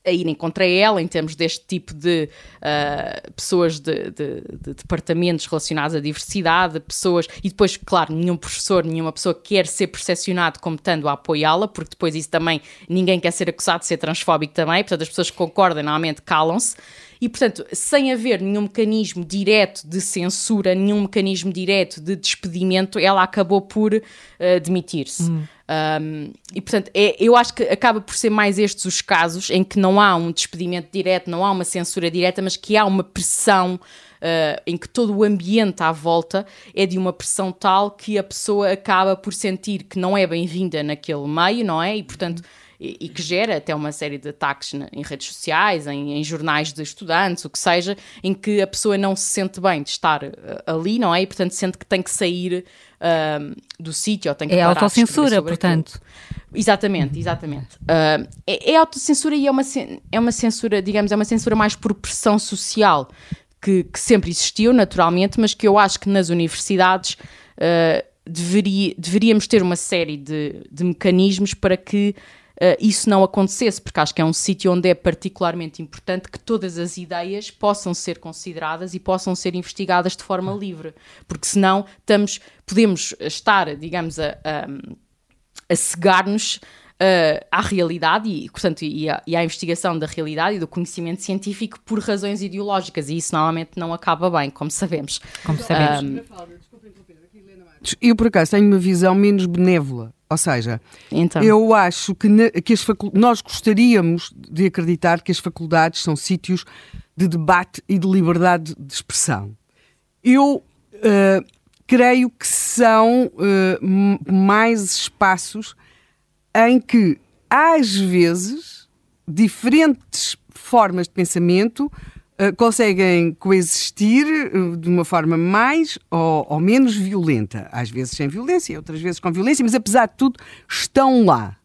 Speaker 7: a irem contra ela em termos deste tipo de uh, pessoas de, de, de, departamentos relacionados à diversidade, pessoas, e depois, claro, nenhum professor, nenhuma pessoa quer ser percepcionado como estando a apoiá-la, porque depois isso também, ninguém quer ser acusado de ser transfóbico também, portanto as pessoas que concordam normalmente calam-se. E, portanto, sem haver nenhum mecanismo direto de censura, nenhum mecanismo direto de despedimento, ela acabou por uh, demitir-se. Hum. Um, e portanto, é, eu acho que acaba por ser mais estes os casos em que não há um despedimento direto, não há uma censura direta, mas que há uma pressão uh, em que todo o ambiente à volta é de uma pressão tal que a pessoa acaba por sentir que não é bem-vinda naquele meio, não é? E portanto e, e, que gera até uma série de ataques na, em redes sociais, em, em, jornais de estudantes, o que seja, em que a pessoa não se sente bem de estar uh, ali, não é? E portanto sente que tem que sair uh, do sítio ou tem que
Speaker 2: É autocensura, portanto.
Speaker 7: Aquilo. Exatamente, exatamente. Uh, é, é autocensura e é uma, é uma censura, digamos, é uma censura mais por pressão social. Que, que sempre existiu, naturalmente, mas que eu acho que nas universidades uh, deveria, deveríamos ter uma série de, de mecanismos para que uh, isso não acontecesse, porque acho que é um sítio onde é particularmente importante que todas as ideias possam ser consideradas e possam ser investigadas de forma livre, porque senão estamos, podemos estar, digamos, a, a, a cegar-nos Uh, à realidade e, portanto, e, à, e à investigação da realidade e do conhecimento científico por razões ideológicas, e isso normalmente não acaba bem, como sabemos.
Speaker 2: Como sabemos. Um,
Speaker 4: eu, por acaso, tenho uma visão menos benévola. Ou seja, então. eu acho que, na, que as nós gostaríamos de acreditar que as faculdades são sítios de debate e de liberdade de expressão. Eu uh, creio que são uh, mais espaços em que, às vezes, diferentes formas de pensamento conseguem coexistir uh, de uma forma mais ou, ou, menos violenta. Às vezes sem violência, outras vezes com violência, mas apesar de tudo, estão lá.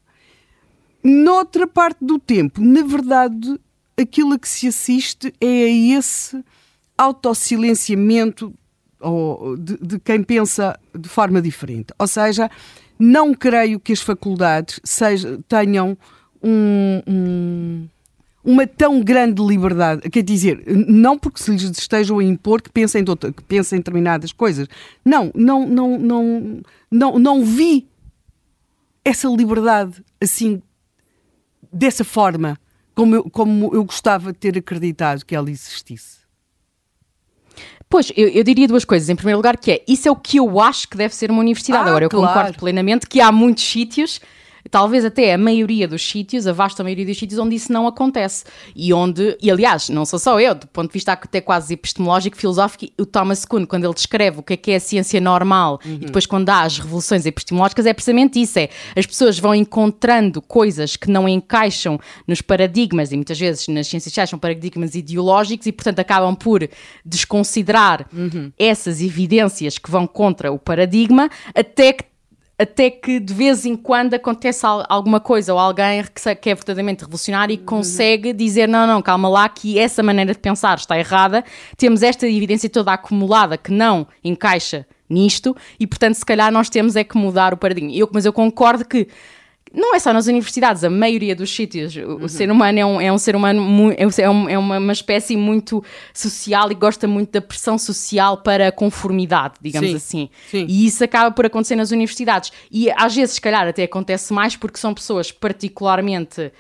Speaker 4: Noutra parte do tempo, na verdade, aquilo a que se assiste é a esse autossilenciamento de, de quem pensa de forma diferente. Ou seja, não creio que as faculdades seja, tenham um, um uma tão grande liberdade, quer dizer, não porque se lhes estejam a impor que pensem, outra, que pensem em determinadas coisas. Não, não, não, não, não, não vi essa liberdade assim, dessa forma, como eu, como eu gostava de ter acreditado que ela existisse.
Speaker 7: Pois, eu, eu, diria duas coisas. Em primeiro lugar, que é isso é o que eu acho que deve ser uma universidade. Ah, Agora, eu claro. concordo plenamente que há muitos sítios talvez até a maioria dos sítios, a vasta maioria dos sítios onde isso não acontece. E onde, e aliás, não sou só eu, do ponto de vista até quase epistemológico, filosófico, o Thomas Kuhn, quando ele descreve o que é que é a ciência normal uhum. e depois quando dá as revoluções epistemológicas, é precisamente isso, é as pessoas vão encontrando coisas que não encaixam nos paradigmas, e muitas vezes nas ciências sociais são paradigmas ideológicos, e portanto acabam por desconsiderar uhum. essas evidências que vão contra o paradigma, até que até que de vez em quando acontece alguma coisa ou alguém que é verdadeiramente revolucionário e uhum. consegue dizer não, não, calma lá que essa maneira de pensar está errada, temos esta evidência toda acumulada que não encaixa nisto e portanto se calhar nós temos é que mudar o paradigma. Eu, mas eu concordo que não é só nas universidades, a maioria dos sítios. O, uhum. ser humano é um, é um ser humano, é, é, um, é uma, uma, espécie muito social e gosta muito da pressão social para a conformidade, digamos Sim. assim. Sim. E isso acaba por acontecer nas universidades. E às vezes, se calhar, até acontece mais porque são pessoas particularmente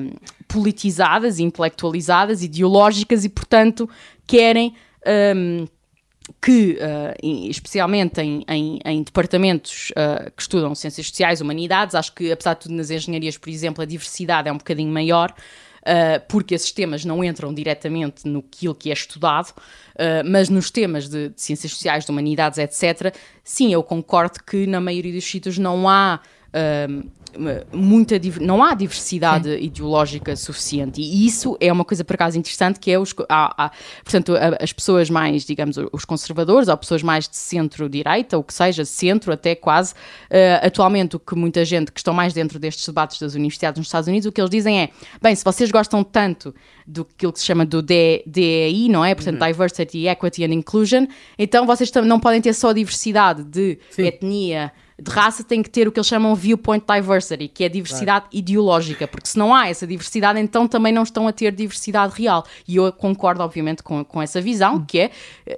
Speaker 7: um, politizadas, intelectualizadas, ideológicas e, portanto, querem. Um, que, uh, especialmente em, em, em departamentos uh, que estudam ciências sociais, humanidades, acho que, apesar de tudo, nas engenharias, por exemplo, a diversidade é um bocadinho maior, uh, porque esses temas não entram diretamente no que é estudado, mas nos temas de, de, ciências sociais, de humanidades, etc., sim, eu concordo que na maioria dos sítios não há muita não há diversidade Sim. ideológica suficiente e isso é uma coisa por acaso interessante que é os há, há, portanto as pessoas mais digamos os conservadores ou pessoas mais de centro-direita ou que seja centro até quase uh, atualmente o que muita gente que estão mais dentro destes debates das universidades nos Estados Unidos o que eles dizem é bem se vocês gostam tanto do que se chama do DEI não é portanto uhum. Diversity Equity and Inclusion então vocês não podem ter só diversidade de Sim. etnia de raça tem que ter o que eles chamam viewpoint diversity, que é diversidade right. ideológica, porque se não há essa diversidade, então também não estão a ter diversidade real. E eu concordo, obviamente, com, com essa visão, hum. que é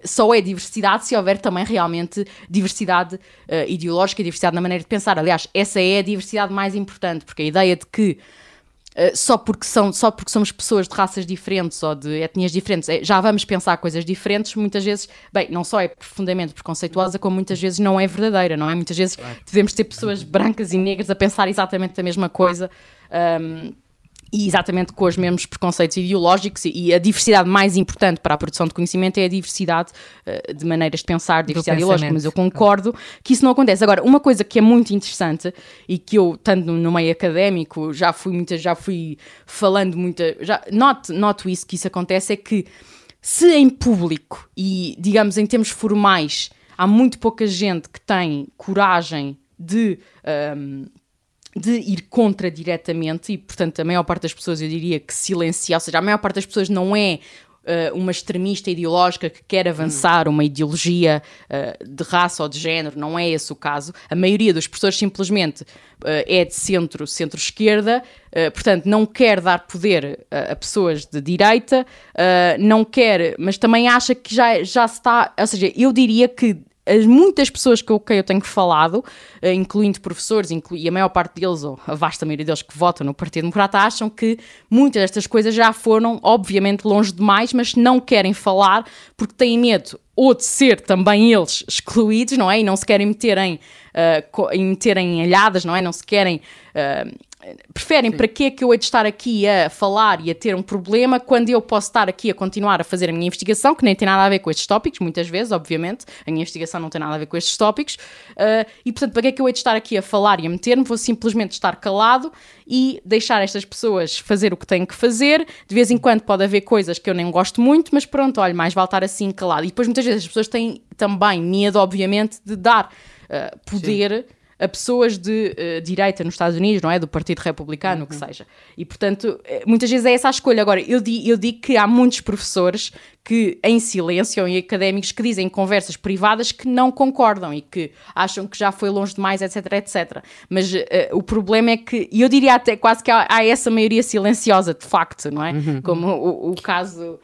Speaker 7: só é diversidade se houver também realmente diversidade uh, ideológica e diversidade na maneira de pensar. Aliás, essa é a diversidade mais importante, porque a ideia de que eh, só, porque são, só porque somos pessoas de raças diferentes ou de etnias diferentes, eh, já vamos pensar coisas diferentes, muitas vezes, bem, não só é profundamente preconceituosa, como muitas vezes não é verdadeira, não é? Muitas vezes devemos ter pessoas brancas e negras a pensar exatamente a mesma coisa. Um, e exatamente com os mesmos preconceitos ideológicos e a diversidade mais importante para a produção de conhecimento é a diversidade uh, de maneiras de pensar, diversidade ideológica, mas eu concordo que isso não acontece. Agora, uma coisa que é muito interessante e que eu, tanto no meio académico, já fui muita, já fui falando muita, já noto, noto isso que isso acontece é que se em público e digamos em termos formais há muito pouca gente que tem coragem de um, de ir contra diretamente e, portanto, a maior parte das pessoas eu diria que silencia, ou seja, a maior parte das pessoas não é uh, uma extremista ideológica que quer avançar uma ideologia uh, de raça ou de género, não é esse o caso. A maioria das pessoas simplesmente uh, é de centro, centro-esquerda, portanto, não quer dar poder a pessoas de direita, não quer, mas também acha que já, já está, ou seja, eu diria que as muitas pessoas com quem eu tenho falado, eh, incluindo professores, inclu e a maior parte deles, ou a vasta maioria deles que votam no Partido Democrata, acham que muitas destas coisas já foram, obviamente, longe demais, mas não querem falar porque têm medo ou de ser também eles excluídos, não é? E não se querem meter em, uh, em, meter em alhadas, não é? Não se querem. Uh, preferem Sim. para que é que eu hei de estar aqui a falar e a ter um problema quando eu posso estar aqui a continuar a fazer a minha investigação, que nem tem nada a ver com estes tópicos, muitas vezes, obviamente, a minha investigação não tem nada a ver com estes tópicos, uh, e portanto, para que é que eu hei de estar aqui a falar e a meter-me? Vou simplesmente estar calado e deixar estas pessoas fazer o que têm que fazer. De vez em quando pode haver coisas que eu nem gosto muito, mas pronto, olha, mais vale estar assim calado. E depois muitas vezes as pessoas têm também medo, obviamente, de dar uh, poder. Sim a pessoas de uh, direita nos Estados Unidos, não é? Do Partido Republicano, o que uhum. seja. E, portanto, eh, muitas vezes é essa a escolha. Agora, eu, di, eu digo que há muitos professores que, em silêncio, e académicos que dizem em conversas privadas que não concordam e que acham que já foi longe demais, etc, etc. Mas uh, o problema é que, e eu diria até quase que há, há, essa maioria silenciosa, de facto, não é? Uhum. Como o, o caso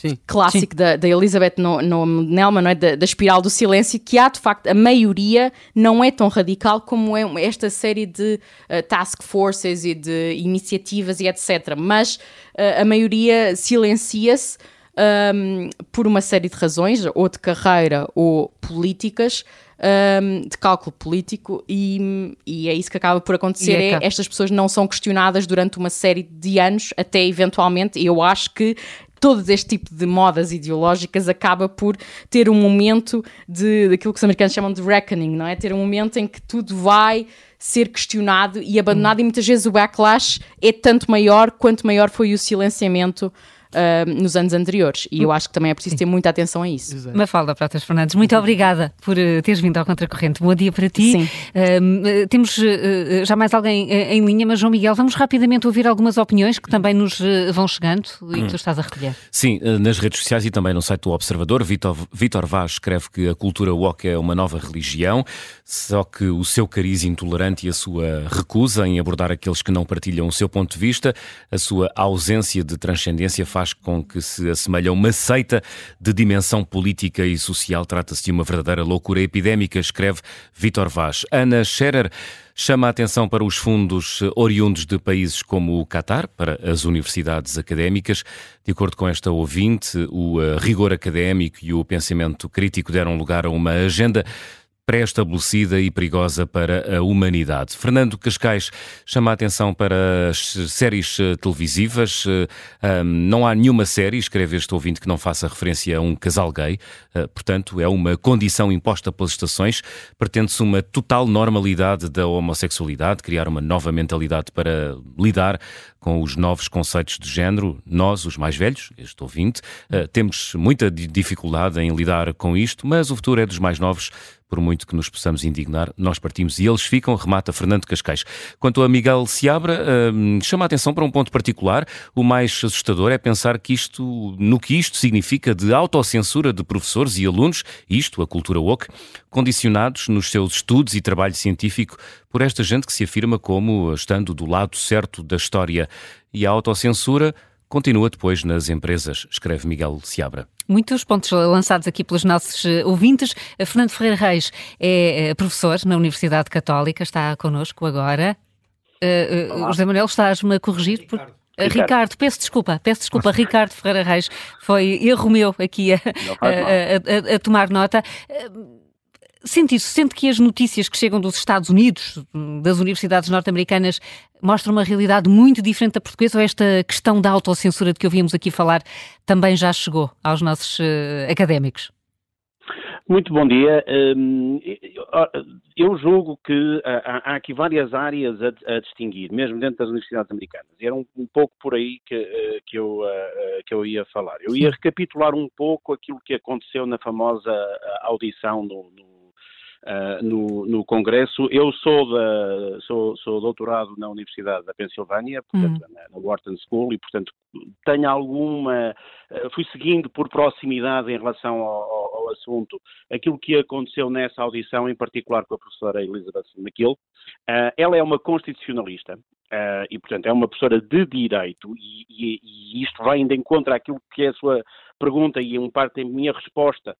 Speaker 7: Sim. clássico Sim. Da, da, Elizabeth no, no Nelman, não é? Da, da, espiral do silêncio, que há de facto, a maioria não é tão radical como é esta série de uh, task forces e de iniciativas e etc. Mas uh, a maioria silencia-se. um, por uma série de razões, ou de carreira ou políticas, um, de cálculo político, e, e, é isso que acaba por acontecer. É, estas pessoas não são questionadas durante uma série de anos, até eventualmente, eu acho que todo este tipo de modas ideológicas acaba por ter um momento de daquilo que os americanos chamam de reckoning, não é? Ter um momento em que tudo vai ser questionado e abandonado hum. e muitas vezes o backlash é tanto maior quanto maior foi o silenciamento uh, nos anos anteriores. E eu acho que também é preciso ter muita atenção a isso.
Speaker 2: Exato. Mafalda Pratas Fernandes, muito obrigada por uh, teres vindo ao Contracorrente. Bom dia para ti. Sim. Uh, temos uh, já mais alguém em linha, mas João Miguel, vamos rapidamente ouvir algumas opiniões que também nos vão chegando e que tu hum. estás a recolher.
Speaker 1: Sim, nas redes sociais e também no site do Observador, Vitor, Vitor Vaz escreve que a cultura woke é uma nova religião, só que o seu cariz intolerante e a sua recusa em abordar aqueles que não partilham o seu ponto de vista, a sua ausência de transcendência faz faz com que se assemelhe a uma seita de dimensão política e social. Trata-se de uma verdadeira loucura epidémica, escreve Vitor Vaz. Ana Scherer chama a atenção para os fundos oriundos de países como o Qatar, para as universidades académicas. De acordo com esta ouvinte, o eh, rigor académico e o pensamento crítico deram lugar a uma agenda pré-estabelecida e perigosa para a humanidade. Fernando Cascais chama a atenção para as séries eh, televisivas. Eh, não há nenhuma série, escreve este ouvinte, que não faça referência a um casal gay. Eh, portanto, é uma condição imposta pelas estações. Pretende-se uma total normalidade da homossexualidade, criar uma nova mentalidade para lidar com os novos conceitos de género. Nós, os mais velhos, este ouvinte, temos muita dificuldade em lidar com isto, mas o futuro é dos mais novos por muito que nos possamos indignar, nós partimos e eles ficam, remata Fernando Cascais. Quanto a Miguel Seabra, hum, chama a atenção para um ponto particular. O mais assustador é pensar que isto, no que isto significa de autocensura de professores e alunos, isto, a cultura woke, condicionados nos seus estudos e trabalho científico por esta gente que se afirma como estando do lado certo da história. E a autocensura continua depois nas empresas, escreve Miguel Seabra.
Speaker 2: Muitos pontos lançados aqui pelos nossos eh, ouvintes. Fernando Ferreira Reis é eh, professor na Universidade Católica, está connosco agora. Uh, uh, José Manuel, estás-me a corrigir? Por... Ricardo. Ricardo, peço desculpa, peço desculpa, Ricardo Ferreira Reis, foi erro meu aqui a, a, a, a tomar nota. Sente isso? Sente que as notícias que chegam dos Estados Unidos, das universidades norte-americanas, mostram uma realidade muito diferente da portuguesa ou esta questão da autocensura de que ouvíamos aqui falar também já chegou aos nossos uh, académicos?
Speaker 8: Muito bom dia. Hum, eu julgo que há aqui várias áreas a, distinguir, mesmo dentro das universidades americanas. E era um, pouco por aí que, eh, que, eu, eh, eh, que eu ia falar. Eu ia recapitular um pouco aquilo que aconteceu na famosa audição no, no uh, no, no, Congresso. Eu sou, da, sou, sou doutorado na Universidade da Pensilvânia, portanto, uhum. na, na Wharton School, e, portanto, tenho alguma. Uh, fui seguindo por proximidade em relação ao, ao, assunto aquilo que aconteceu nessa audição, em particular com a professora Elizabeth McGill. Uh, ela é uma constitucionalista, Uh, e, portanto, é uma professora de direito e, e, e, isto vai ainda em contra aquilo que é a sua pergunta e um parte da minha resposta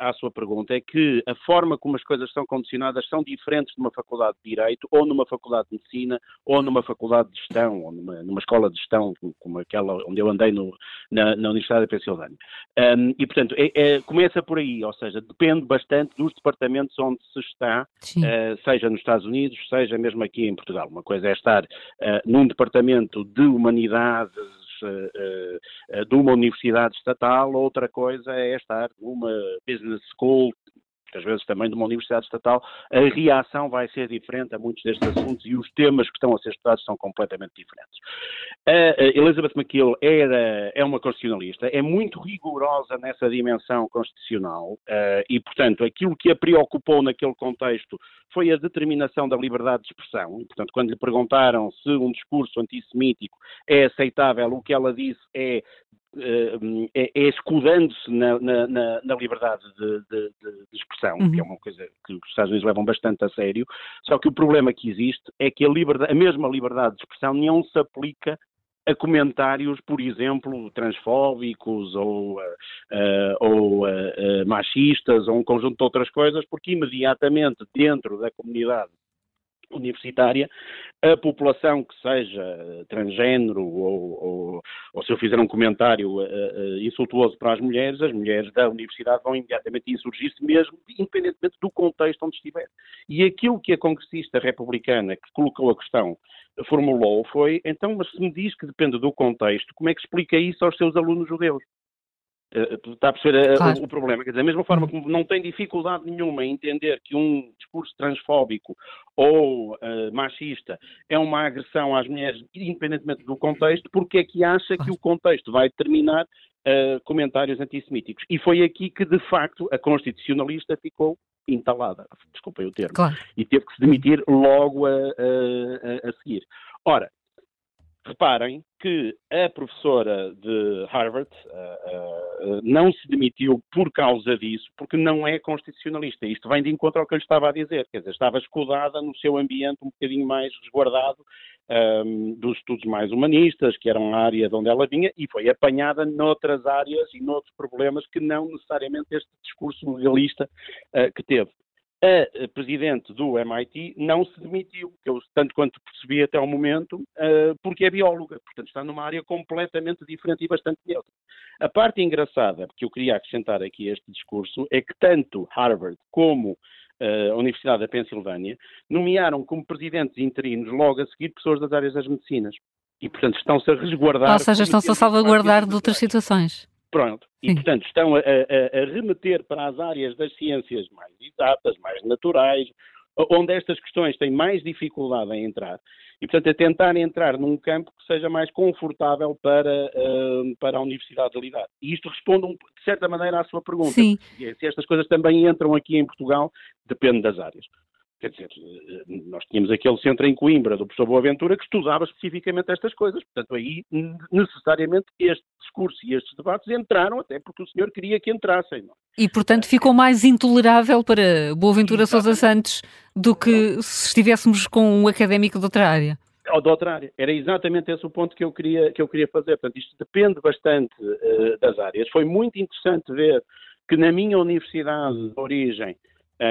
Speaker 8: à sua pergunta é que a forma como as coisas são condicionadas são diferentes numa faculdade de Direito ou numa faculdade de Medicina ou numa faculdade de Gestão ou numa, numa escola de Gestão como aquela onde eu andei no, na, na, Universidade da Pensilvânia. Um, e, portanto, é, é, começa por aí, ou seja, depende bastante dos departamentos onde se está, uh, seja nos Estados Unidos, seja mesmo aqui em Portugal. Uma coisa é estar uh, num departamento de humanidades, uh, de uma universidade estatal, outra coisa é estar numa business school às vezes também de uma universidade estatal, a reação vai ser diferente a muitos destes assuntos e os temas que estão a ser estudados são completamente diferentes. A Elizabeth McKill era, é uma constitucionalista, é muito rigorosa nessa dimensão constitucional uh, e, portanto, aquilo que a preocupou naquele contexto foi a determinação da liberdade de expressão. portanto, quando lhe perguntaram se um discurso antissemítico é aceitável, o que ela disse é eh, é, é escudando-se na, na, na, liberdade de, de, de expressão, uhum. que é uma coisa que os Estados Unidos levam bastante a sério, só que o problema que existe é que a, liberdade, a mesma liberdade de expressão não se aplica a comentários, por exemplo, transfóbicos ou, uh, ou uh, machistas ou um conjunto de outras coisas, porque imediatamente dentro da comunidade universitária, a população que seja transgênero ou, ou, ou se eu fizer um comentário uh, insultuoso para as mulheres, as mulheres da universidade vão imediatamente insurgir-se mesmo, independentemente do contexto onde estiver. E aquilo que a congressista republicana que colocou a questão formulou foi, então, mas se me diz que depende do contexto, como é que explica isso aos seus alunos judeus? Eh, está a perceber eh, claro. o, problema? Quer dizer, da mesma forma como não tem dificuldade nenhuma em entender que um discurso transfóbico ou uh, machista é uma agressão às mulheres, independentemente do contexto, porque é que acha que o contexto vai determinar uh, comentários antissemíticos? E foi aqui que, de facto, a constitucionalista ficou entalada, desculpem o termo, claro. e teve que se demitir logo a, a, a seguir. Ora, Reparem que a professora de Harvard uh, uh, não se demitiu por causa disso, porque não é constitucionalista. Isto vem de encontro ao que eu lhe estava a dizer, quer dizer, estava escudada no seu ambiente um bocadinho mais resguardado um, ehm, dos estudos mais humanistas, que eram a área de onde ela vinha, e foi apanhada noutras áreas e noutros problemas que não necessariamente este discurso legalista uh, que teve a presidente do MIT não se demitiu, que eu, tanto quanto percebi até ao momento, uh, porque é bióloga, portanto está numa área completamente diferente e bastante neutra. A parte engraçada que eu queria acrescentar aqui a este discurso é que tanto Harvard como uh, a Universidade da Pensilvânia nomearam como presidentes interinos logo a seguir pessoas das áreas das medicinas. E, portanto, estão-se a resguardar.
Speaker 2: Ou seja, estão-se a salvaguardar de outras situações.
Speaker 8: Pronto. E, portanto, estão a, a, a, remeter para as áreas das ciências mais exatas, mais naturais, onde estas questões têm mais dificuldade em entrar. E, portanto, a tentar entrar num campo que seja mais confortável para, uh, para a universidade de lidar. E isto responde, de certa maneira, à sua pergunta. Sim. É, se estas coisas também entram aqui em Portugal, depende das áreas. Quer dizer, nós tínhamos aquele centro em Coimbra do professor Boaventura que estudava especificamente estas coisas. Portanto, aí necessariamente este discurso e estes debates entraram até porque o senhor queria que entrassem.
Speaker 2: É? E, portanto, ficou mais intolerável para Boaventura Sousa Santos do que se estivéssemos com um académico de outra área.
Speaker 8: Ou de outra área. Era exatamente esse o ponto que eu queria, que eu queria fazer. Portanto, isto depende bastante uh, das áreas. Foi muito interessante ver que na minha universidade de origem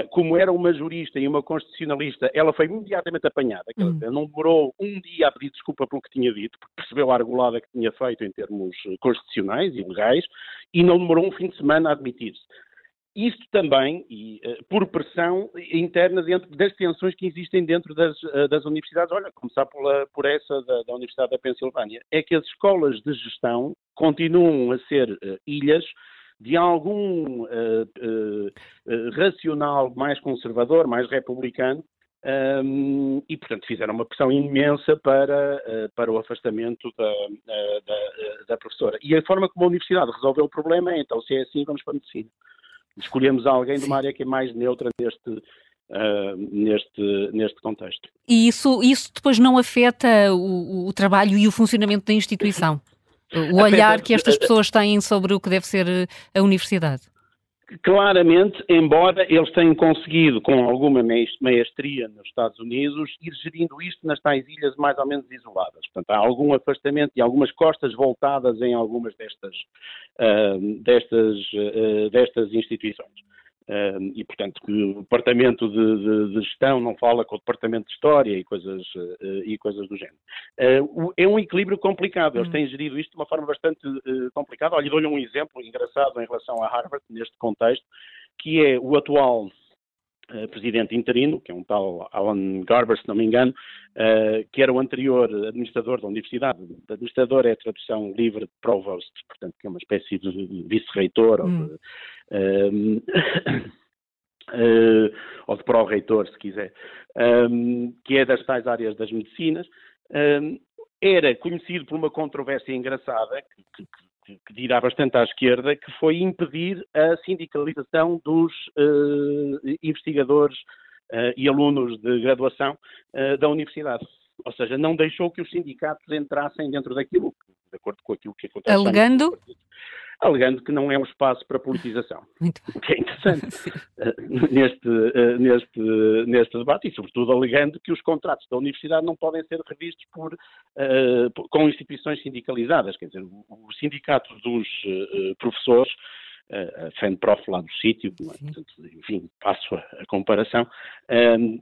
Speaker 8: como era uma jurista e uma constitucionalista, ela foi imediatamente apanhada. Uhum. Não demorou um dia a pedir desculpa pelo que tinha dito, porque percebeu a argolada que tinha feito em termos constitucionais e legais, e não demorou um fim de semana a admitir-se. Isto também, e, uh, por pressão interna dentro das tensões que existem dentro das, uh, das universidades, olha, começar pela, por essa da, da, Universidade da Pensilvânia, é que as escolas de gestão continuam a ser ilhas de algum uh, uh, uh, racional mais conservador, mais republicano, um, e, portanto, fizeram uma pressão imensa para, para o afastamento da, da, da, professora. E a forma como a universidade resolveu o problema é, então, se é assim, vamos para a medicina. Escolhemos alguém de uma área que é mais neutra neste, uh, neste, neste contexto.
Speaker 2: E isso, isso depois não afeta o, o trabalho e o funcionamento da instituição? O olhar que estas pessoas têm sobre o que deve ser eh, a universidade.
Speaker 8: Claramente, embora eles tenham conseguido, com alguma maestria nos Estados Unidos, ir gerindo isto nas tais ilhas mais ou menos isoladas. Portanto, há algum afastamento e algumas costas voltadas em algumas destas, uh, destas, uh, destas instituições. E, portanto, que o Departamento de, de, de, Gestão não fala com o Departamento de História e coisas, uh, e coisas do género. Uh, é um equilíbrio complicado. Eles hum. têm gerido isto de uma forma bastante complicada. Olha, dou-lhe um exemplo engraçado em relação a Harvard, neste contexto, que é o atual presidente interino, que é um tal Alan Garber, se não me engano, que era o anterior administrador da universidade. Administrador é a tradução livre de provost, portanto, que é uma espécie de vice-reitor hum. Um, uh, ou de pró-reitor, se quiser, um, que é das tais áreas das medicinas. Um, era conhecido por uma controvérsia engraçada, que, que, que, dirá bastante à esquerda, que foi impedir a sindicalização dos uh, investigadores uh, e alunos de graduação da universidade. Ou seja, não deixou que os sindicatos entrassem dentro daquilo, de acordo com aquilo que acontece.
Speaker 2: Alegando?
Speaker 8: alegando que não é um espaço para politização. Muito bem. O que é interessante uh, neste, uh, neste, neste debate e, sobretudo, alegando que os contratos da universidade não podem ser revistos por, uh, por com instituições sindicalizadas. Quer dizer, o, o sindicato dos professores a FENPROF lá do sítio, é? enfim, passo a, comparação,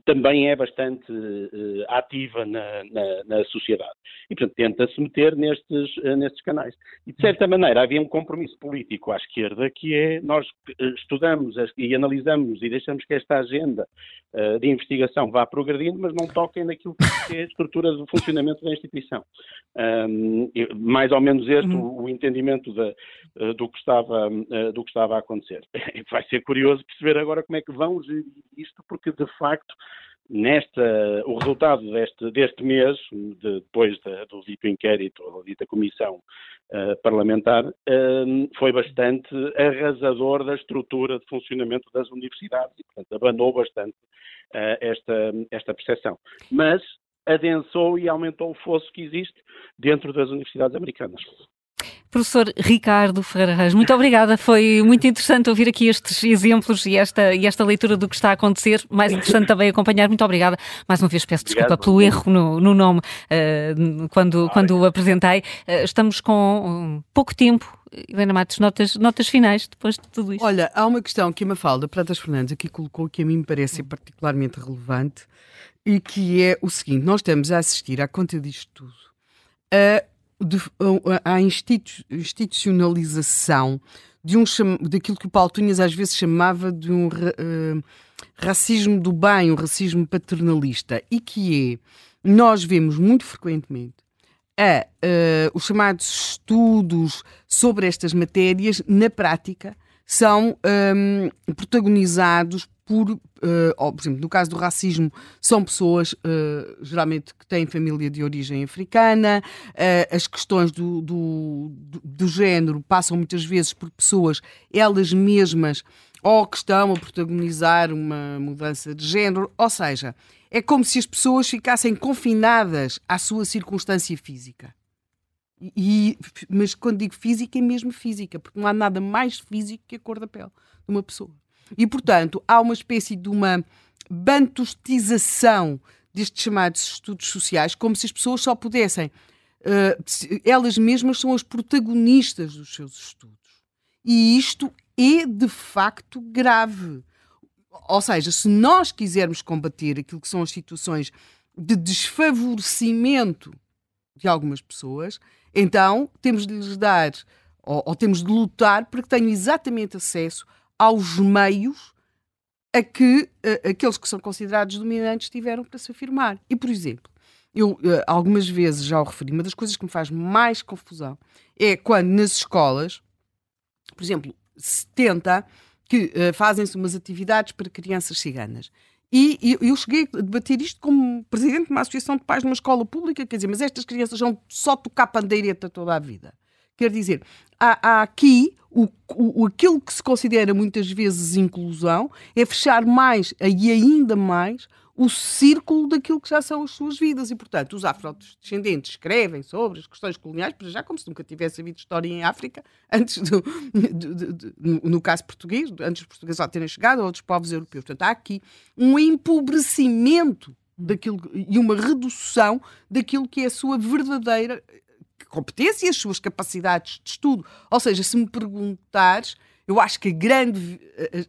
Speaker 8: também é bastante uh, ativa na, na, na, sociedade. E, portanto, tenta-se meter nestes, uh, nestes canais. E, de certa maneira, havia um compromisso político à esquerda que é nós estudamos e analisamos e deixamos que esta agenda de investigação vá progredindo, mas não toquem naquilo que é a estrutura do funcionamento da instituição. Mais ou menos este uhum. o, o, entendimento do, que estava, do que estava a acontecer. Vai ser curioso perceber agora como é que vão gerir isto, porque de facto nesta, o resultado deste, deste mês, de, depois da, do dito inquérito, ou da dita comissão uh, parlamentar, uh, foi bastante arrasador da estrutura de funcionamento das universidades e, portanto, abanou bastante uh, esta, esta percepção. Mas adensou e aumentou o fosso que existe dentro das universidades americanas.
Speaker 2: Professor Ricardo Ferreira Reis, muito obrigada. Foi muito interessante ouvir aqui estes exemplos e esta, e esta leitura do que está a acontecer. Mais interessante também acompanhar. Muito obrigada. Mais uma vez peço desculpa Obrigado. pelo erro no, no nome uh, quando, quando o apresentei. Uh, estamos com pouco tempo. Helena Matos, notas, notas finais depois de tudo isto.
Speaker 4: Olha, há uma questão que a Mafalda Pratas Fernandes aqui colocou que a mim me parece particularmente relevante e que é o seguinte: nós estamos a assistir à conta disto tudo a de, à institucionalização de um, daquilo que o Paulo Tunhas às vezes chamava de um uh, racismo do bem, um racismo paternalista, e que é, nós vemos muito frequentemente a, uh, os chamados estudos sobre estas matérias, na prática, são um, protagonizados por, uh, ou, por exemplo, no caso do racismo, são pessoas uh, geralmente que têm família de origem africana, uh, as questões do, do, do, do, género passam muitas vezes por pessoas, elas mesmas, ou que estão a protagonizar uma mudança de género, ou seja, é como se as pessoas ficassem confinadas à sua circunstância física. E, mas quando digo física, é mesmo física, porque não há nada mais físico que a cor da pele de uma pessoa. E, portanto, há uma espécie de uma bantustização destes chamados estudos sociais, como se as pessoas só pudessem. Uh, elas mesmas são as protagonistas dos seus estudos. E isto é de facto grave. Ou seja, se nós quisermos combater aquilo que são as situações de desfavorecimento de algumas pessoas, então temos de lhes dar, ou, ou temos de lutar para que tenham exatamente acesso aos meios a que aqueles que são considerados dominantes tiveram para se afirmar. E, por exemplo, eu uh, algumas vezes já o referi, uma das coisas que me faz mais confusão é quando nas escolas, por exemplo, se tenta que uh, fazem-se umas atividades para crianças ciganas. E, e eu cheguei a debater isto como presidente de uma associação de pais numa escola pública, quer dizer, mas estas crianças vão só tocar pandeireta toda a vida. Quer dizer, há, há aqui o, o, aquilo que se considera muitas vezes inclusão é fechar mais e ainda mais o círculo daquilo que já são as suas vidas. E, portanto, os afrodescendentes escrevem sobre as questões coloniais, para já como se nunca tivesse havido história em África, antes do, do, do, do no caso português, antes dos portugueses lá terem chegado, ou outros povos europeus. Portanto, há aqui um empobrecimento daquilo, e uma redução daquilo que é a sua verdadeira competência e as suas capacidades de estudo. Ou seja, se me perguntares, eu acho que a grande,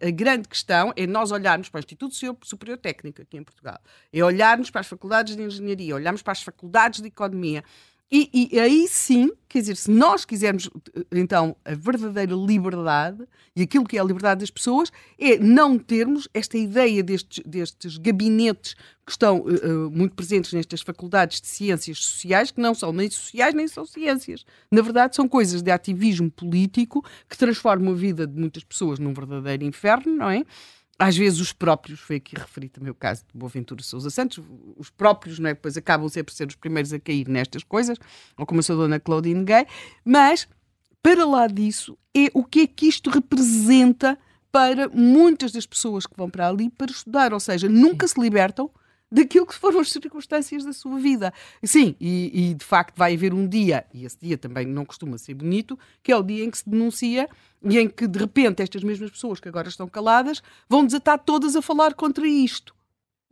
Speaker 4: a, a, grande questão é nós olharmos para o Instituto Superior Técnico aqui em Portugal, é olharmos para as faculdades de engenharia, olharmos para as faculdades de economia. E, e aí sim, quer dizer, se nós quisermos então a verdadeira liberdade e aquilo que é a liberdade das pessoas, é não termos esta ideia destes, destes gabinetes que estão uh, muito presentes nestas faculdades de ciências sociais, que não são nem sociais nem são ciências. Na verdade, são coisas de ativismo político que transformam a vida de muitas pessoas num verdadeiro inferno, não é? Às vezes os próprios, foi aqui referido também o caso de Boaventura Sousa Santos, os próprios, não é? Depois acabam sempre por ser os primeiros a cair nestas coisas, ou como a sua dona Claudine Gay, mas para lá disso é o que é que isto representa para muitas das pessoas que vão para ali para estudar, ou seja, nunca se libertam daquilo que foram as circunstâncias da sua vida. Sim, e, e, de facto vai haver um dia, e esse dia também não costuma ser bonito, que é o dia em que se denuncia e em que de repente estas mesmas pessoas que agora estão caladas vão desatar todas a falar contra isto.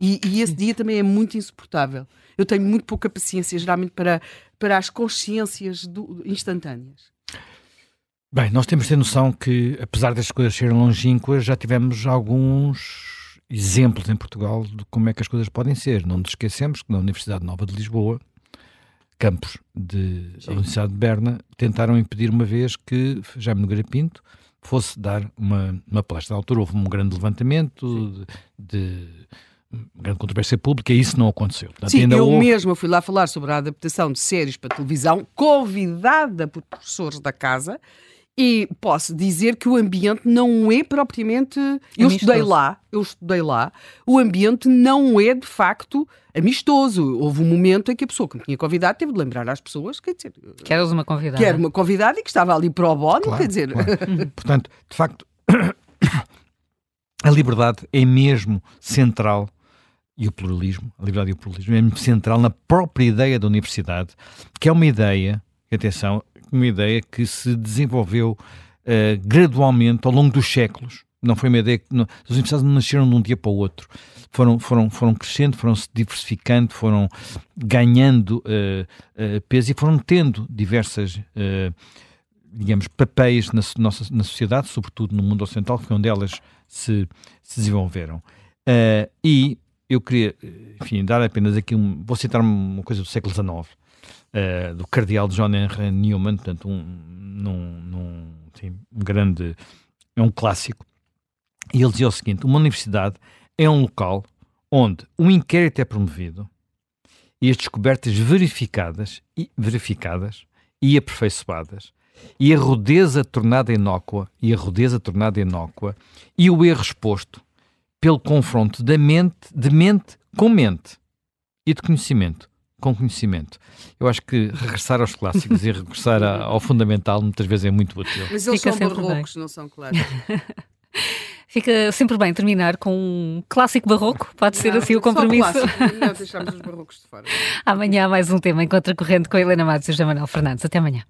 Speaker 4: E, e esse dia também é muito insuportável. Eu tenho muito pouca paciência, geralmente, para, para as consciências do, instantâneas.
Speaker 3: Bem, nós temos de ter noção que, apesar das coisas serem longínquas, já tivemos alguns exemplos em Portugal de como é que as coisas podem ser. Não nos esquecemos que na Universidade Nova de Lisboa, campos de, da Universidade de Berna, tentaram impedir uma vez que Jaime Nogueira Pinto fosse dar uma, uma palestra. Na altura houve um grande levantamento de, de grande controvérsia pública e isso não aconteceu.
Speaker 4: Portanto, Sim, eu houve... mesma fui lá falar sobre a adaptação de séries para televisão, convidada por professores da casa, e posso dizer que o ambiente não é propriamente. Eu amistoso. estudei lá, eu estudei lá. O ambiente não é de facto amistoso. Houve um momento em que a pessoa que me tinha convidado teve de lembrar às pessoas, quer dizer.
Speaker 2: Que eras uma convidada.
Speaker 4: Que era uma convidada e que estava ali para o bono, claro, quer dizer. Claro.
Speaker 3: Portanto, de facto, a liberdade é mesmo central e o pluralismo, a liberdade e o pluralismo é mesmo central na própria ideia da universidade, que é uma ideia, atenção, uma ideia que se desenvolveu uh, gradualmente ao longo dos séculos. Não foi uma ideia que. Não, as universidades não nasceram de um dia para o outro. Foram, foram, foram crescendo, foram se diversificando, foram ganhando uh, uh, peso e foram tendo diversas, digamos, papéis na, nossa, na sociedade, sobretudo no mundo ocidental, que foi onde elas se, se desenvolveram. e eu queria, enfim, dar apenas aqui um. Vou citar uma coisa do século XIX uh, do cardeal John Henry Newman, portanto, um, num, num enfim, um grande, é um clássico, e ele dizia o seguinte, uma universidade é um local onde um inquérito é promovido e as descobertas verificadas e, verificadas e aperfeiçoadas e a rudeza tornada inócua e a rudeza tornada inócua e o erro exposto pelo confronto da mente, de mente com mente e de conhecimento com conhecimento. Eu acho que regressar aos clássicos e regressar a, ao fundamental muitas vezes é muito útil.
Speaker 4: Mas eles Fica são barrocos, bem. não são clássicos.
Speaker 2: Fica sempre bem terminar com um clássico barroco, pode ser não, assim o compromisso.
Speaker 4: Não deixamos os barrocos de fora.
Speaker 2: Amanhã mais um tema em Contra Corrente com a Helena Matos e o José Manuel Fernandes. Até amanhã.